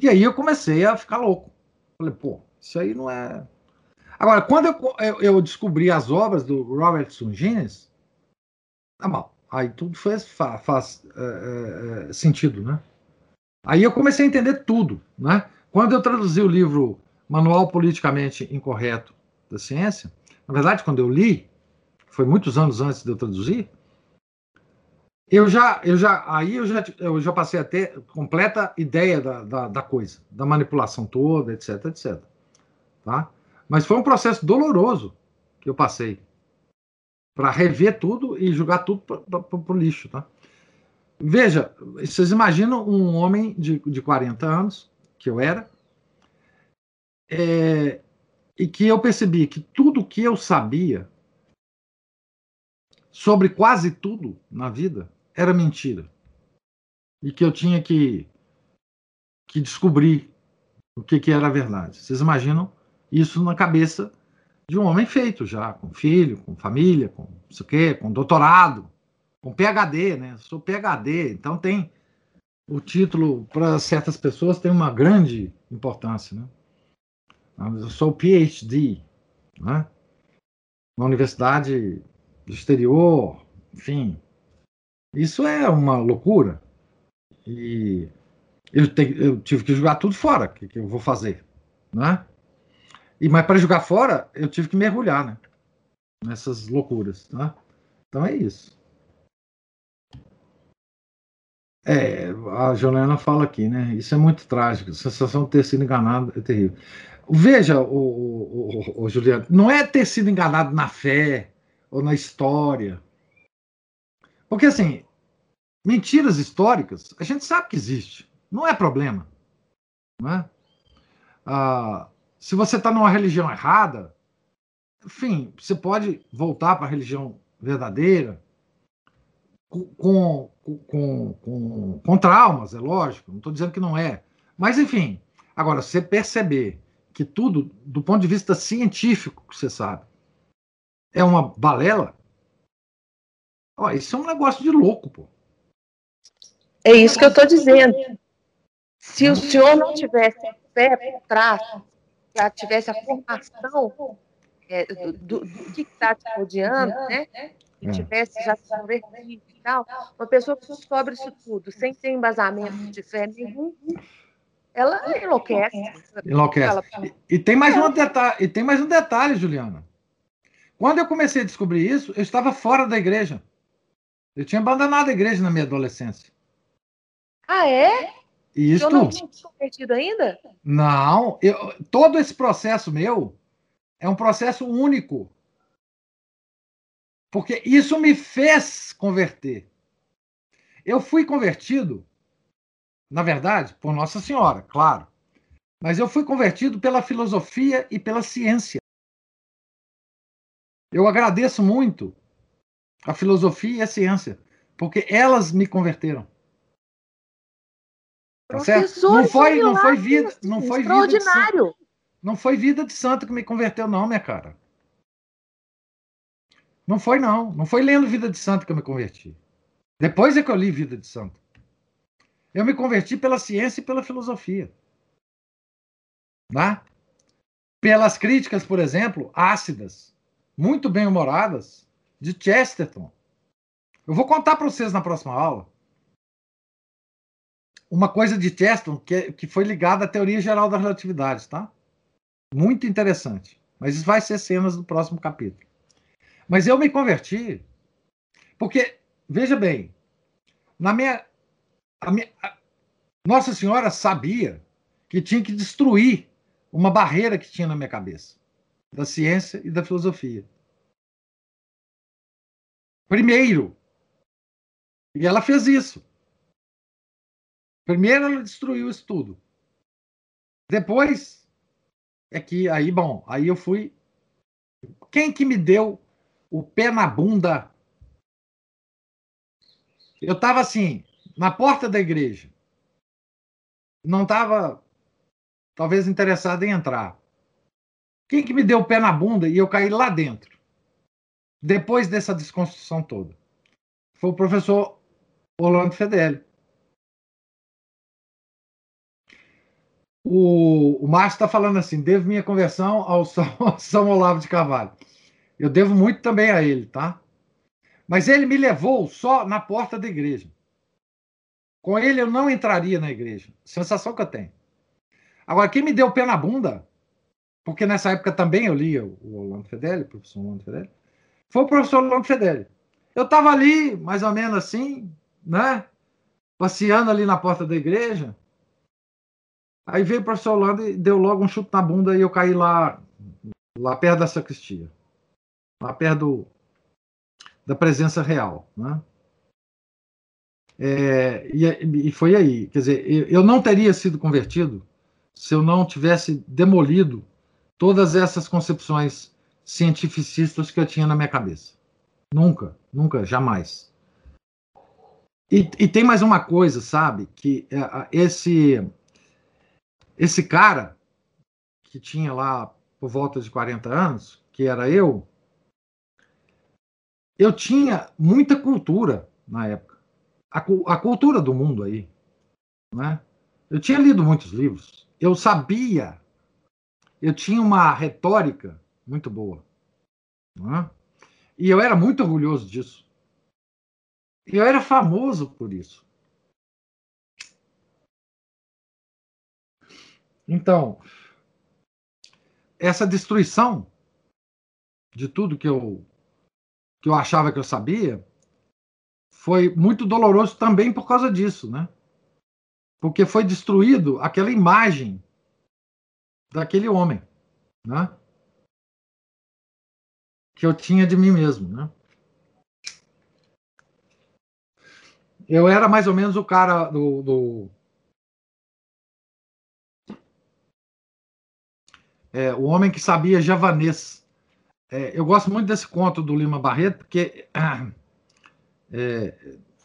E aí eu comecei a ficar louco. Falei, pô, isso aí não é. Agora, quando eu, eu, descobri as obras do Robert Sungines, tá mal. Aí tudo faz, faz é, é, sentido, né? Aí eu comecei a entender tudo, né? Quando eu traduzi o livro Manual Politicamente Incorreto da Ciência, na verdade, quando eu li, foi muitos anos antes de eu traduzir, eu já, eu já, aí eu já, eu já passei a ter completa ideia da, da, da coisa, da manipulação toda, etc, etc. Tá? Mas foi um processo doloroso que eu passei para rever tudo e jogar tudo para o lixo, tá? Veja, vocês imaginam um homem de, de 40 anos, que eu era, é, e que eu percebi que tudo que eu sabia sobre quase tudo na vida era mentira. E que eu tinha que, que descobrir o que, que era a verdade. Vocês imaginam isso na cabeça de um homem feito já, com filho, com família, com não sei o quê, com doutorado, com PhD, né? Sou PhD, então tem o título para certas pessoas tem uma grande importância, né? Eu sou PhD, né? Na universidade do exterior, enfim, isso é uma loucura. E eu, te, eu tive que jogar tudo fora. O que, que, eu vou fazer? Né? E, mas para jogar fora, eu tive que mergulhar né? nessas loucuras. Né? Então é isso. É, a Juliana fala aqui, né? Isso é muito trágico. A sensação de ter sido enganado é terrível. Veja, o, o, o, o Juliano, não é ter sido enganado na fé ou na história. Porque assim, Mentiras históricas, a gente sabe que existe. Não é problema. Não é? Ah, se você está numa religião errada, enfim, você pode voltar para a religião verdadeira com, com, com, com, traumas, é lógico. Não estou dizendo que não é. Mas, enfim, agora, você perceber que tudo, do ponto de vista científico, que você sabe, é uma balela, ó, isso é um negócio de louco, pô. É isso que eu estou dizendo. Se o senhor não tivesse pé por trás, já tivesse a formação é, do, do, que está te rodeando, né? E tivesse já se convertido e tal, uma pessoa que descobre isso tudo sem ter embasamento de fé nenhum, ela enlouquece. Enlouquece. Ela... E, e, tem mais um detalhe, e tem mais um detalhe, Juliana. Quando eu comecei a descobrir isso, eu estava fora da igreja. Eu tinha abandonado a igreja na minha adolescência. Ah, é? Isso. Eu não tinha se convertido ainda? Não, eu, todo esse processo meu é um processo único. Porque isso me fez converter. Eu fui convertido, na verdade, por Nossa Senhora, claro. Mas eu fui convertido pela filosofia e pela ciência. Eu agradeço muito a filosofia e a ciência, porque elas me converteram. Tá certo? Não foi, não foi vida, não foi vida de santo, não foi vida de santo que me converteu não, minha cara. Não foi não, não foi lendo Vida de Santo que eu me converti. Depois é que eu li Vida de Santo. Eu me converti pela ciência e pela filosofia. Né? Pelas críticas, por exemplo, ácidas, muito bem humoradas, de Chesterton. Eu vou contar para vocês na próxima aula uma coisa de Chesterton que, que foi ligada à teoria geral da relatividade, tá? Muito interessante. Mas isso vai ser cenas do próximo capítulo. Mas eu me converti porque, veja bem, na minha, a minha a Nossa Senhora sabia que tinha que destruir uma barreira que tinha na minha cabeça, da ciência e da filosofia. Primeiro, e ela fez isso. Primeiro ela destruiu isso tudo. Depois é que aí, bom, aí eu fui. Quem que me deu o pé na bunda? Eu estava assim, na porta da igreja. Não estava, talvez, interessado em entrar. Quem que me deu o pé na bunda e eu caí lá dentro? Depois dessa desconstrução toda. Foi o professor Orlando Fedeli. O, o Márcio está falando assim: devo minha conversão ao São, São Olavo de Carvalho. Eu devo muito também a ele, tá? Mas ele me levou só na porta da igreja. Com ele eu não entraria na igreja. Sensação que eu tenho. Agora, quem me deu o pé na bunda, porque nessa época também eu lia o Orlando Fedeli, o professor Orlando Fedeli, foi o professor Orlando Fedeli. Eu estava ali, mais ou menos assim, né? Passeando ali na porta da igreja. Aí veio o professor Holanda e deu logo um chute na bunda e eu caí lá, lá perto da sacristia. Lá perto do, da presença real. Né? É, e, e, foi aí. Quer dizer, eu não teria sido convertido se eu não tivesse demolido todas essas concepções cientificistas que eu tinha na minha cabeça. Nunca, nunca, jamais. E, e tem mais uma coisa, sabe? Que é, esse esse cara, que tinha lá por volta de 40 anos, que era eu, eu tinha muita cultura na época. A, a cultura do mundo aí. Né? Eu tinha lido muitos livros. Eu sabia. Eu tinha uma retórica muito boa. Né? E eu era muito orgulhoso disso. E eu era famoso por isso. Então, essa destruição de tudo que eu que eu achava que eu sabia foi muito doloroso também por causa disso, né? Porque foi destruído aquela imagem daquele homem, né? Que eu tinha de mim mesmo, né? Eu era mais ou menos o cara do, do é, O Homem que Sabia Javanês. É, eu gosto muito desse conto do Lima Barreto, porque é, é,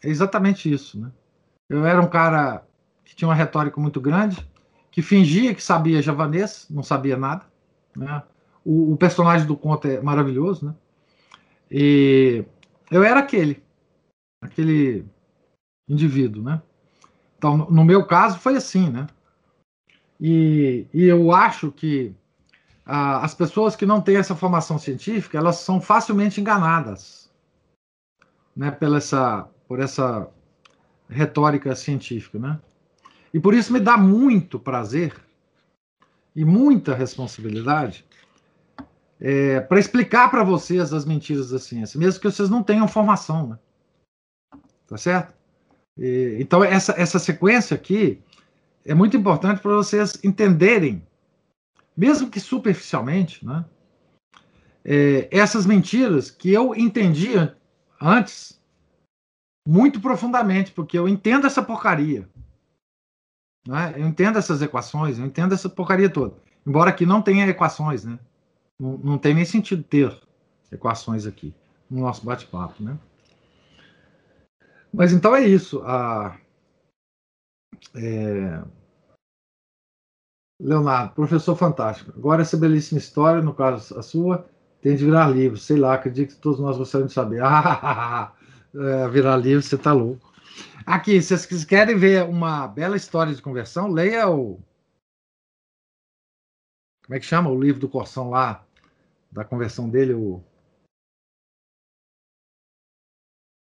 exatamente isso. Né? Eu era um cara que tinha uma retórica muito grande, que fingia que sabia javanês, não sabia nada. Né? O, o, personagem do conto é maravilhoso, né? E eu era aquele, aquele indivíduo, né? Então, no meu caso, foi assim, né? E, e eu acho que as pessoas que não têm essa formação científica, elas são facilmente enganadas, né, pela essa, por essa retórica científica, né? E por isso me dá muito prazer e muita responsabilidade é, para explicar para vocês as mentiras da ciência, mesmo que vocês não tenham formação, né? Tá certo? E, então essa essa sequência aqui é muito importante para vocês entenderem, mesmo que superficialmente, né, é, essas mentiras que eu entendia antes muito profundamente, porque eu entendo essa porcaria. Né? Eu entendo essas equações, eu entendo essa porcaria toda. Embora aqui não tenha equações, né? Não, não tem nem sentido ter equações aqui no nosso bate-papo, né? Mas então é isso. A, é, Leonardo, professor fantástico. Agora essa belíssima história, no caso a sua, tem de virar livro. Sei lá, acredito que todos nós gostaríamos de saber. Ah, é, virar livro, você está louco. Aqui, se vocês querem ver uma bela história de conversão, leia o. Como é que chama o livro do Corção lá? Da conversão dele, o.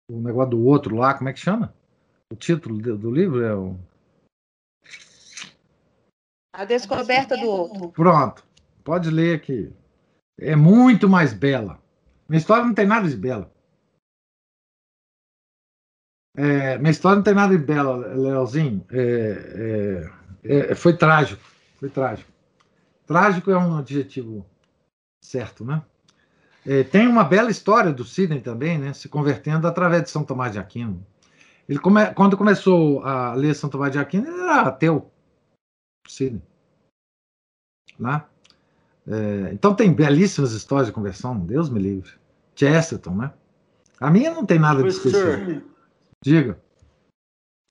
O negócio do outro lá, como é que chama? O título do livro é o. A descoberta do outro. Pronto. Pode ler aqui. É muito mais bela. Minha história não tem nada de bela. É, minha história não tem nada de bela, Leozinho. É, é, é, foi trágico. Foi trágico. Trágico é um adjetivo certo, né? É, tem uma bela história do Sidney também, né? Se convertendo através de São Tomás de Aquino. Ele come, quando começou a ler São Tomás de Aquino, ele era ateu. Sidney. Né? É, então tem belíssimas histórias de conversão, Deus me livre. Chesterton, né? A minha não tem nada de especial. Diga.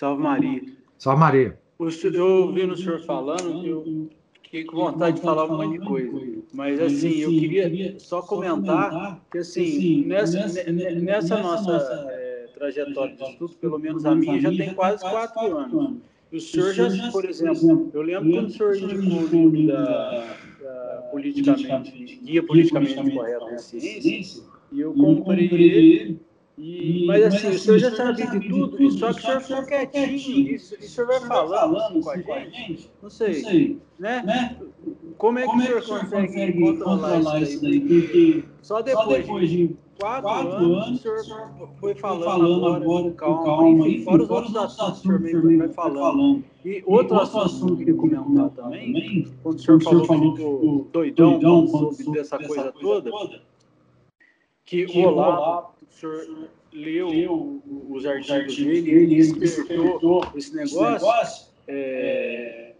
Salve Maria. Salve Maria. Eu ouvindo o senhor falando, eu fiquei com vontade de falar um monte de coisa. Mas assim, eu queria só comentar que assim, nessa, nessa nossa é, trajetória de estudo, pelo menos a minha, já tem quase quatro anos. O senhor já, por exemplo, eu lembro quando o senhor indicou o livro da, da politicamente, guia politicamente correto da ciência, e eu comprei ele, e, mas assim, o senhor já sabia de tudo, só que o senhor ficou quietinho, e, o senhor vai falando com a gente, não sei, né? Como é que o senhor consegue controlar isso daí? Porque só depois de quatro, quatro anos, anos, o senhor foi falando, falando agora, agora com calma, calma enfim, fora os outros assuntos que o senhor vai falando. E outro, assunto que eu queria comentar também, quando o senhor falou, que ficou doidão, soube dessa coisa toda, que o Olavo, o senhor leu os artigos dele, ele despertou esse negócio, é,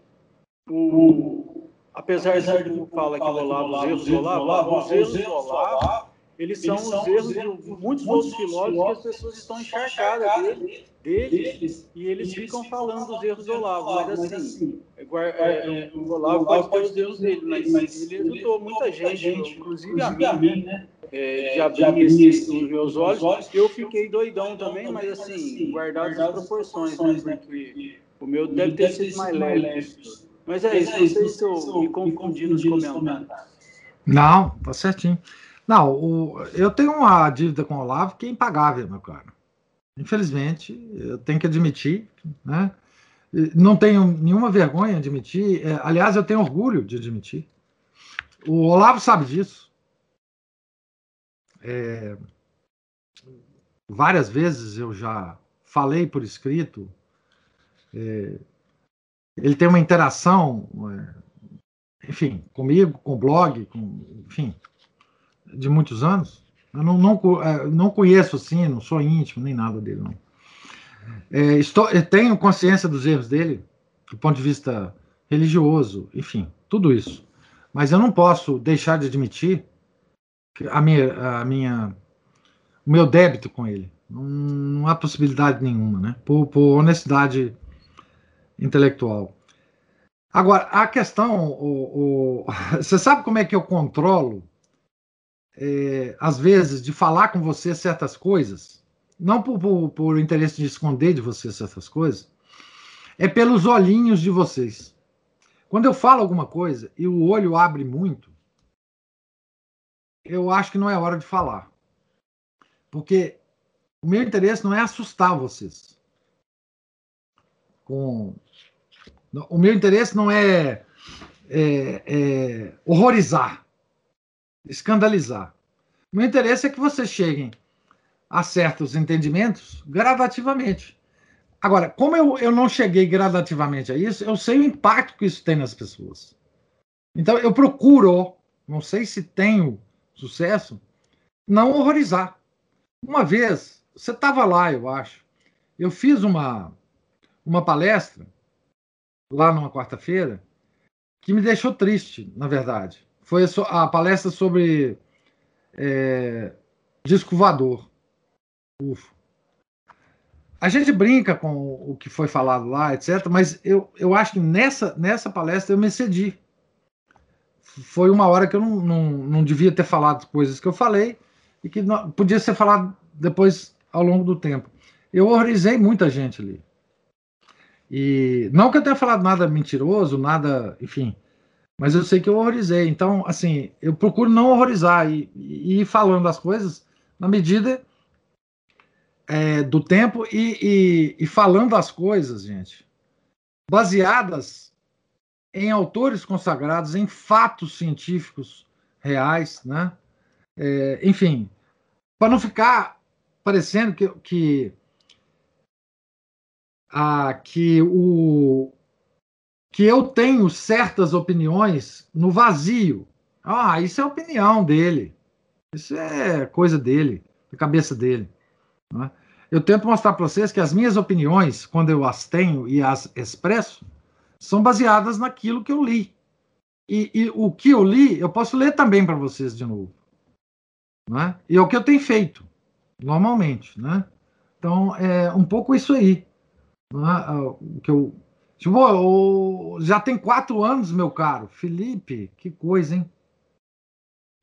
o, apesar de que fala que o Olavo, os erros do Olavo, os erros do Olavo eles são, os erros de muitos outros filósofos que as pessoas estão encharcadas dele, deles, e eles ficam falando dos erros do Olavo. Mas assim, assim é, é, o Olavo pode ter os erros dele, mas ele ajudou muita gente, inclusive a mim, né? É, de abrir esse, os meus olhos. Eu fiquei doidão também, mas assim, guardado as proporções, né? Porque o meu deve ter sido mais leve. Mas é isso, não sei se eu me confundi nos comentários. Não, tá certinho. Não, o, eu tenho uma dívida com o Olavo que é impagável, meu caro. Infelizmente, eu tenho que admitir, né? Não tenho nenhuma vergonha de admitir. É, aliás, eu tenho orgulho de admitir. O Olavo sabe disso. É, várias vezes eu já falei por escrito. É, ele tem uma interação, é, enfim, comigo, com o blog, com, enfim, de muitos anos. Eu não, não, é, não conheço assim, não sou íntimo nem nada dele, não. É, estou, tenho consciência dos erros dele, do ponto de vista religioso, enfim, tudo isso. Mas eu não posso deixar de admitir a minha, a minha, o meu débito com ele. Não, não há possibilidade nenhuma, né? Por, por honestidade intelectual. Agora, a questão, o, o, você sabe como é que eu controlo é, às vezes, de falar com você certas coisas, não por, por, por interesse de esconder de você certas coisas, é pelos olhinhos de vocês. Quando eu falo alguma coisa e o olho abre muito, eu acho que não é hora de falar. Porque o meu interesse não é assustar vocês. Com... O meu interesse não é, é, é horrorizar escandalizar. O meu interesse é que vocês cheguem a certos entendimentos gradativamente. Agora, como eu, eu não cheguei gradativamente a isso, eu sei o impacto que isso tem nas pessoas. Então, eu procuro, não sei se tenho sucesso, não horrorizar. Uma vez, você estava lá, eu acho, eu fiz uma, uma palestra, lá numa quarta-feira, que me deixou triste, na verdade. Foi a palestra sobre é, disco voador, UFO. A gente brinca com o que foi falado lá, etc., mas eu, eu acho que nessa, nessa palestra eu me excedi. Foi uma hora que eu não, não, não devia ter falado coisas que eu falei e que não, podia ser falado depois ao longo do tempo. Eu horrorizei muita gente ali. E não que eu tenha falado nada mentiroso, nada, enfim, mas eu sei que eu horrorizei. Então, assim, eu procuro não horrorizar e, e ir falando as coisas na medida é, do tempo e, e, e falando as coisas, gente, baseadas em autores consagrados, em fatos científicos reais, né? É, enfim, para não ficar parecendo que, que que o que eu tenho certas opiniões no vazio. Ah, isso é opinião dele. Isso é coisa dele, da cabeça dele. Né? Eu tento mostrar para vocês que as minhas opiniões, quando eu as tenho e as expresso, são baseadas naquilo que eu li. E, e o que eu li, eu posso ler também para vocês de novo. Né? E é o que eu tenho feito, normalmente. Né? Então, é um pouco isso aí. Né? Que eu, tipo, já tem quatro anos, meu caro. Felipe, que coisa, hein?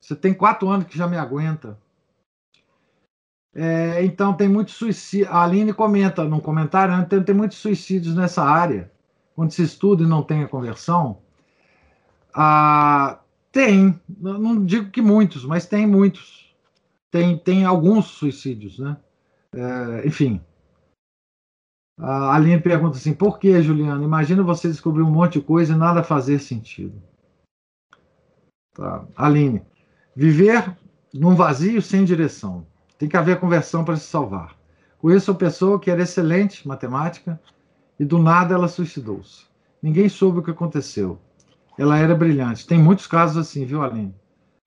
Você tem quatro anos que já me aguenta. É, então, tem muito suicídio. A Aline comenta num comentário: né, tem, tem muitos suicídios nessa área. Quando se estuda e não tem a conversão. Ah, tem, não digo que muitos, mas tem muitos. Tem, tem alguns suicídios, né? É, enfim. A Aline pergunta assim: por que, Juliana? Imagina você descobrir um monte de coisa e nada fazer sentido. Tá. Aline, viver num vazio sem direção. Tem que haver conversão para se salvar. Conheço uma pessoa que era excelente matemática e do nada ela suicidou-se. Ninguém soube o que aconteceu. Ela era brilhante. Tem muitos casos assim, viu, Aline?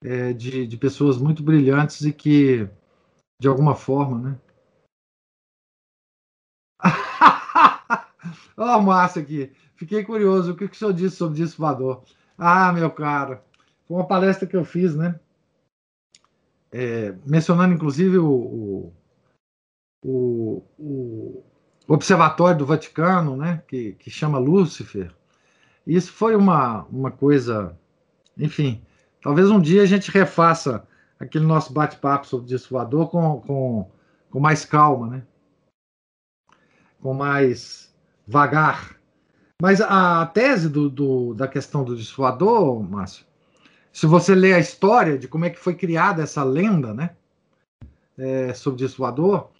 É, de, de pessoas muito brilhantes e que, de alguma forma, né, Ó, oh, Márcio aqui. Fiquei curioso. O que, que o senhor disse sobre disco voador? Ah, meu caro. Foi uma palestra que eu fiz, né? É, mencionando, inclusive, o, o, o, Observatório do Vaticano, né? Que, que chama Lúcifer. Isso foi uma, uma coisa. Enfim, talvez um dia a gente refaça aquele nosso bate-papo sobre disco voador com, com, com mais calma, né? Com mais vagar. Mas a tese do, do, da questão do dissuador, Márcio, se você ler a história de como é que foi criada essa lenda, né, é, sobre dissuador,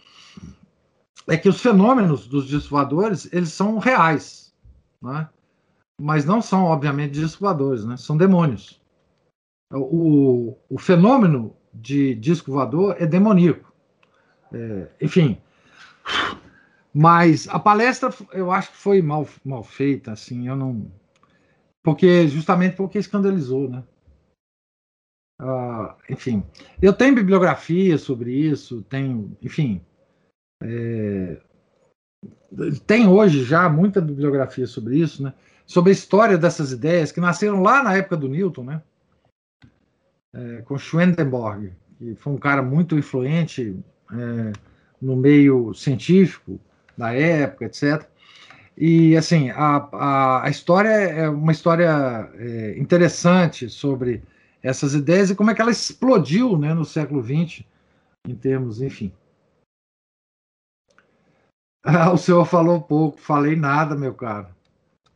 é que os fenômenos dos dissuadores, eles são reais, né? mas não são, obviamente, dissuadores, né? são demônios. O, o fenômeno de disco voador é demoníaco. É, enfim, mas a palestra, eu acho que foi mal, mal feita, assim, eu não. Porque, justamente porque escandalizou, né? Uh, enfim, eu tenho bibliografia sobre isso, tenho, enfim. É, tem hoje já muita bibliografia sobre isso, né? Sobre a história dessas ideias que nasceram lá na época do Newton, né? É, com Schwendenborg, que foi um cara muito influente é, no meio científico da época, etc. E, assim, a, a, a história é uma história é, interessante sobre essas ideias e como é que ela explodiu né, no século XX, em termos, enfim. Ah, o senhor falou pouco, falei nada, meu caro.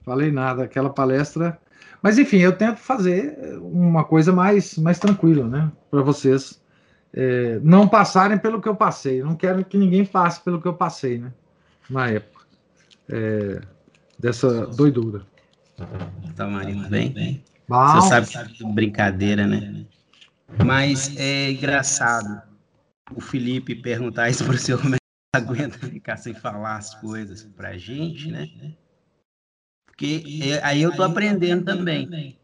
Falei nada, aquela palestra. Mas, enfim, eu tento fazer uma coisa mais, mais tranquila, né, para vocês é, não passarem pelo que eu passei. não quero que ninguém passe pelo que eu passei, né? na época é, dessa doidura. Tá, Marina, bem? Bom. Você sabe que é brincadeira, né? Mas é engraçado o Felipe perguntar isso para o senhor aguenta ficar sem falar as coisas pra gente, né? Porque é, aí eu tô aprendendo também.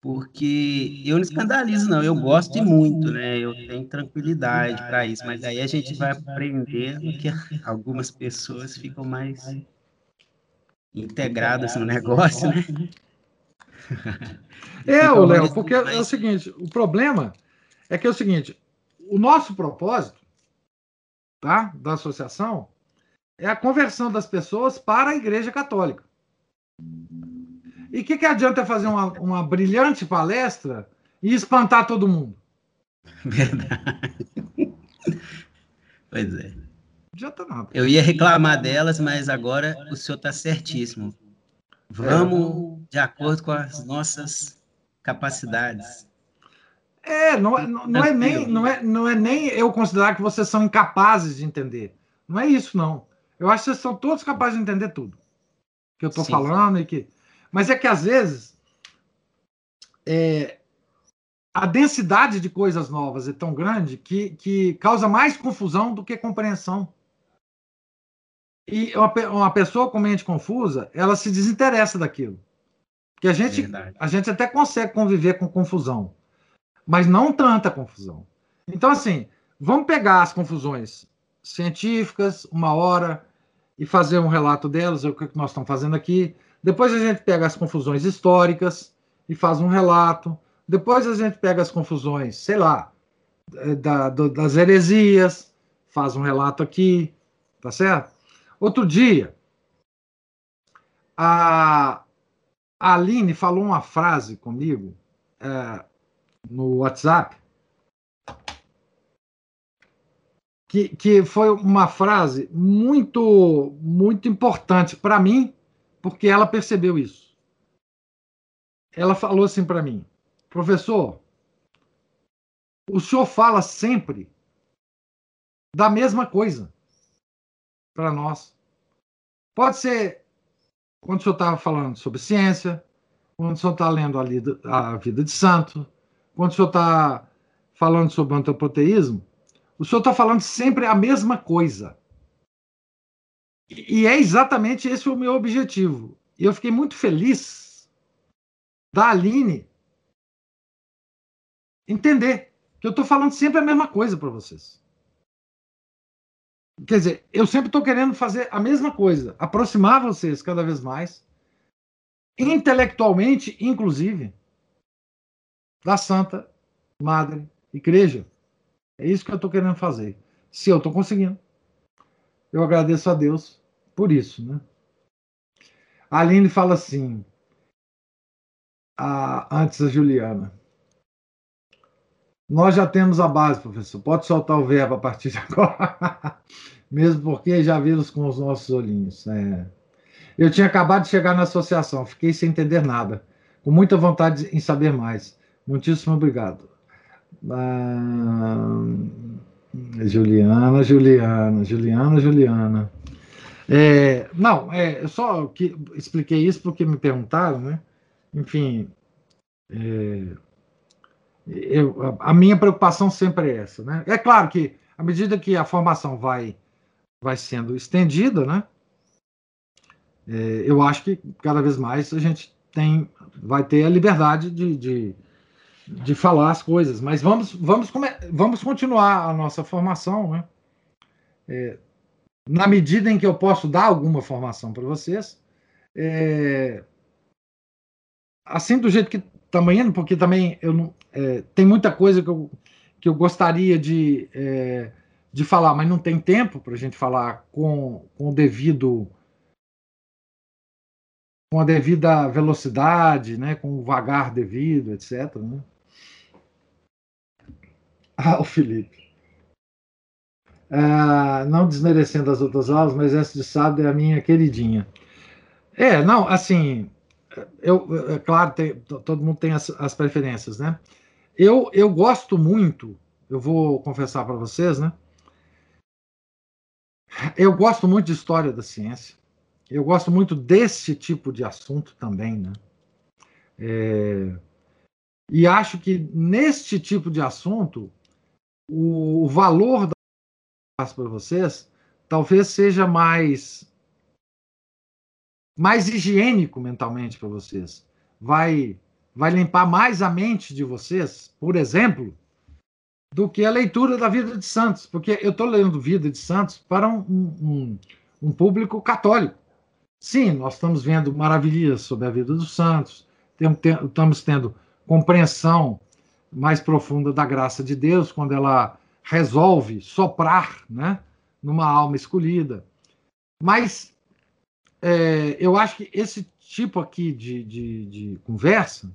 Porque eu não escandalizo, não. Eu gosto muito, né? Eu tenho tranquilidade para isso. Mas aí a gente vai aprendendo que algumas pessoas ficam mais integradas no negócio, né? É, o Léo, porque é o seguinte, o problema é que é o seguinte, o nosso propósito, tá, da associação, é a conversão das pessoas para a Igreja Católica. E o que, que adianta fazer uma, uma brilhante palestra e espantar todo mundo? Verdade. Pois é. Não adianta nada. Eu ia reclamar delas, mas agora o senhor está certíssimo. Vamos de acordo com as nossas capacidades. É, não, é, não, não, é nem, não, é, não é nem eu considerar que vocês são incapazes de entender. Não é isso, não. Eu acho que vocês são todos capazes de entender tudo que eu estou falando e que. Mas é que às vezes é, a densidade de coisas novas é tão grande que, que causa mais confusão do que compreensão. E uma, uma pessoa com mente confusa, ela se desinteressa daquilo. Porque a gente, a gente até consegue conviver com confusão, mas não tanta confusão. Então, assim, vamos pegar as confusões científicas, uma hora, e fazer um relato delas, é o que nós estamos fazendo aqui. Depois a gente pega as confusões históricas e faz um relato. Depois a gente pega as confusões, sei lá, eh, da, do, das heresias, faz um relato aqui, tá certo? Outro dia, a, a Aline falou uma frase comigo é, no WhatsApp, que, que foi uma frase muito, muito importante para mim, porque ela percebeu isso. Ela falou assim para mim, professor, o senhor fala sempre da mesma coisa para nós. Pode ser quando o senhor estava falando sobre ciência, quando o senhor está lendo a, a vida de santo, quando o senhor está falando sobre antropoteísmo, o senhor está falando sempre a mesma coisa. E é exatamente esse o meu objetivo. E eu fiquei muito feliz da Aline entender que eu estou falando sempre a mesma coisa para vocês. Quer dizer, eu sempre estou querendo fazer a mesma coisa, aproximar vocês cada vez mais, intelectualmente, inclusive, da Santa Madre Igreja. É isso que eu estou querendo fazer. Se eu estou conseguindo, eu agradeço a Deus por isso. Né? A Aline fala assim, a, antes a Juliana. Nós já temos a base, professor. Pode soltar o verbo a partir de agora. Mesmo porque já vimos com os nossos olhinhos. É. Eu tinha acabado de chegar na associação, fiquei sem entender nada, com muita vontade em saber mais. Muitíssimo obrigado. Ah, Juliana, Juliana, Juliana, Juliana. É, não, é, só que expliquei isso porque me perguntaram, né? Enfim, é, eu, a minha preocupação sempre é essa. Né? É claro que, à medida que a formação vai, vai sendo estendida, né? É, eu acho que cada vez mais a gente tem, vai ter a liberdade de, de, de falar as coisas. Mas vamos, vamos, vamos continuar a nossa formação, né? É, na medida em que eu posso dar alguma formação para vocês, é, assim do jeito que estamos indo, porque também eu não, é, tem muita coisa que eu, que eu gostaria de, é, de falar, mas não tem tempo para a gente falar com, com o devido com a devida velocidade, né, com o vagar devido, etc. Né? Ah, o Felipe. Ah, não desmerecendo as outras aulas, mas essa de sábado é a minha queridinha. É, não, assim, eu, é claro, tem, todo mundo tem as, as, preferências, né? Eu, eu gosto muito, eu vou confessar para vocês, né? Eu gosto muito de história da ciência. Eu gosto muito desse tipo de assunto também, né? É, e acho que neste tipo de assunto o, valor da para vocês talvez seja mais mais higiênico mentalmente para vocês. Vai vai limpar mais a mente de vocês, por exemplo, do que a leitura da vida de santos, porque eu estou lendo Vida de Santos para um, um, um, público católico. Sim, nós estamos vendo maravilhas sobre a vida dos santos, estamos tendo compreensão mais profunda da graça de Deus quando ela resolve soprar né, numa alma escolhida. Mas é, eu acho que esse tipo aqui de, de, de conversa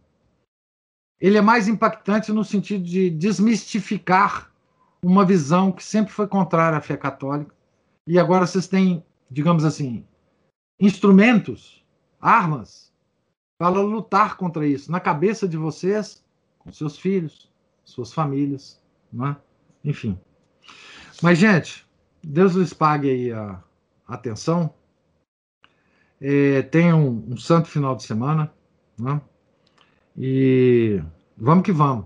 ele é mais impactante no sentido de desmistificar uma visão que sempre foi contrária à fé católica. E agora vocês têm, digamos assim, instrumentos, armas, para lutar contra isso, na cabeça de vocês, com seus filhos, suas famílias, não é? enfim. Mas, gente, Deus lhes pague aí a, atenção. É, tenham um, um santo final de semana. É? E vamos que vamos.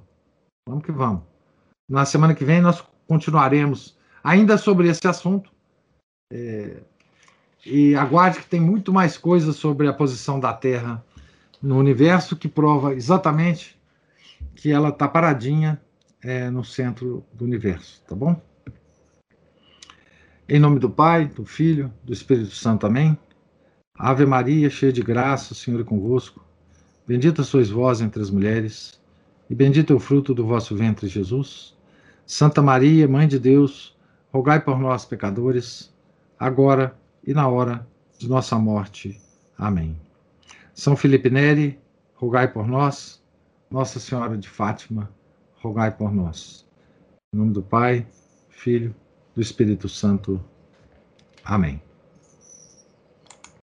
Vamos que vamos. Na semana que vem nós continuaremos ainda sobre esse assunto. É, e aguarde que tem muito mais coisas sobre a posição da Terra no universo que prova exatamente que ela está paradinha é, no centro do universo, tá bom? Em nome do Pai, do Filho, do Espírito Santo, amém. Ave Maria, cheia de graça, o Senhor é convosco. Bendita sois vós entre as mulheres, e bendito é o fruto do vosso ventre, Jesus. Santa Maria, Mãe de Deus, rogai por nós, pecadores, agora e na hora de nossa morte. Amém. São Felipe Neri, rogai por nós. Nossa Senhora de Fátima, rogai por nós. Em nome do Pai, Filho, do Espírito Santo. Amém.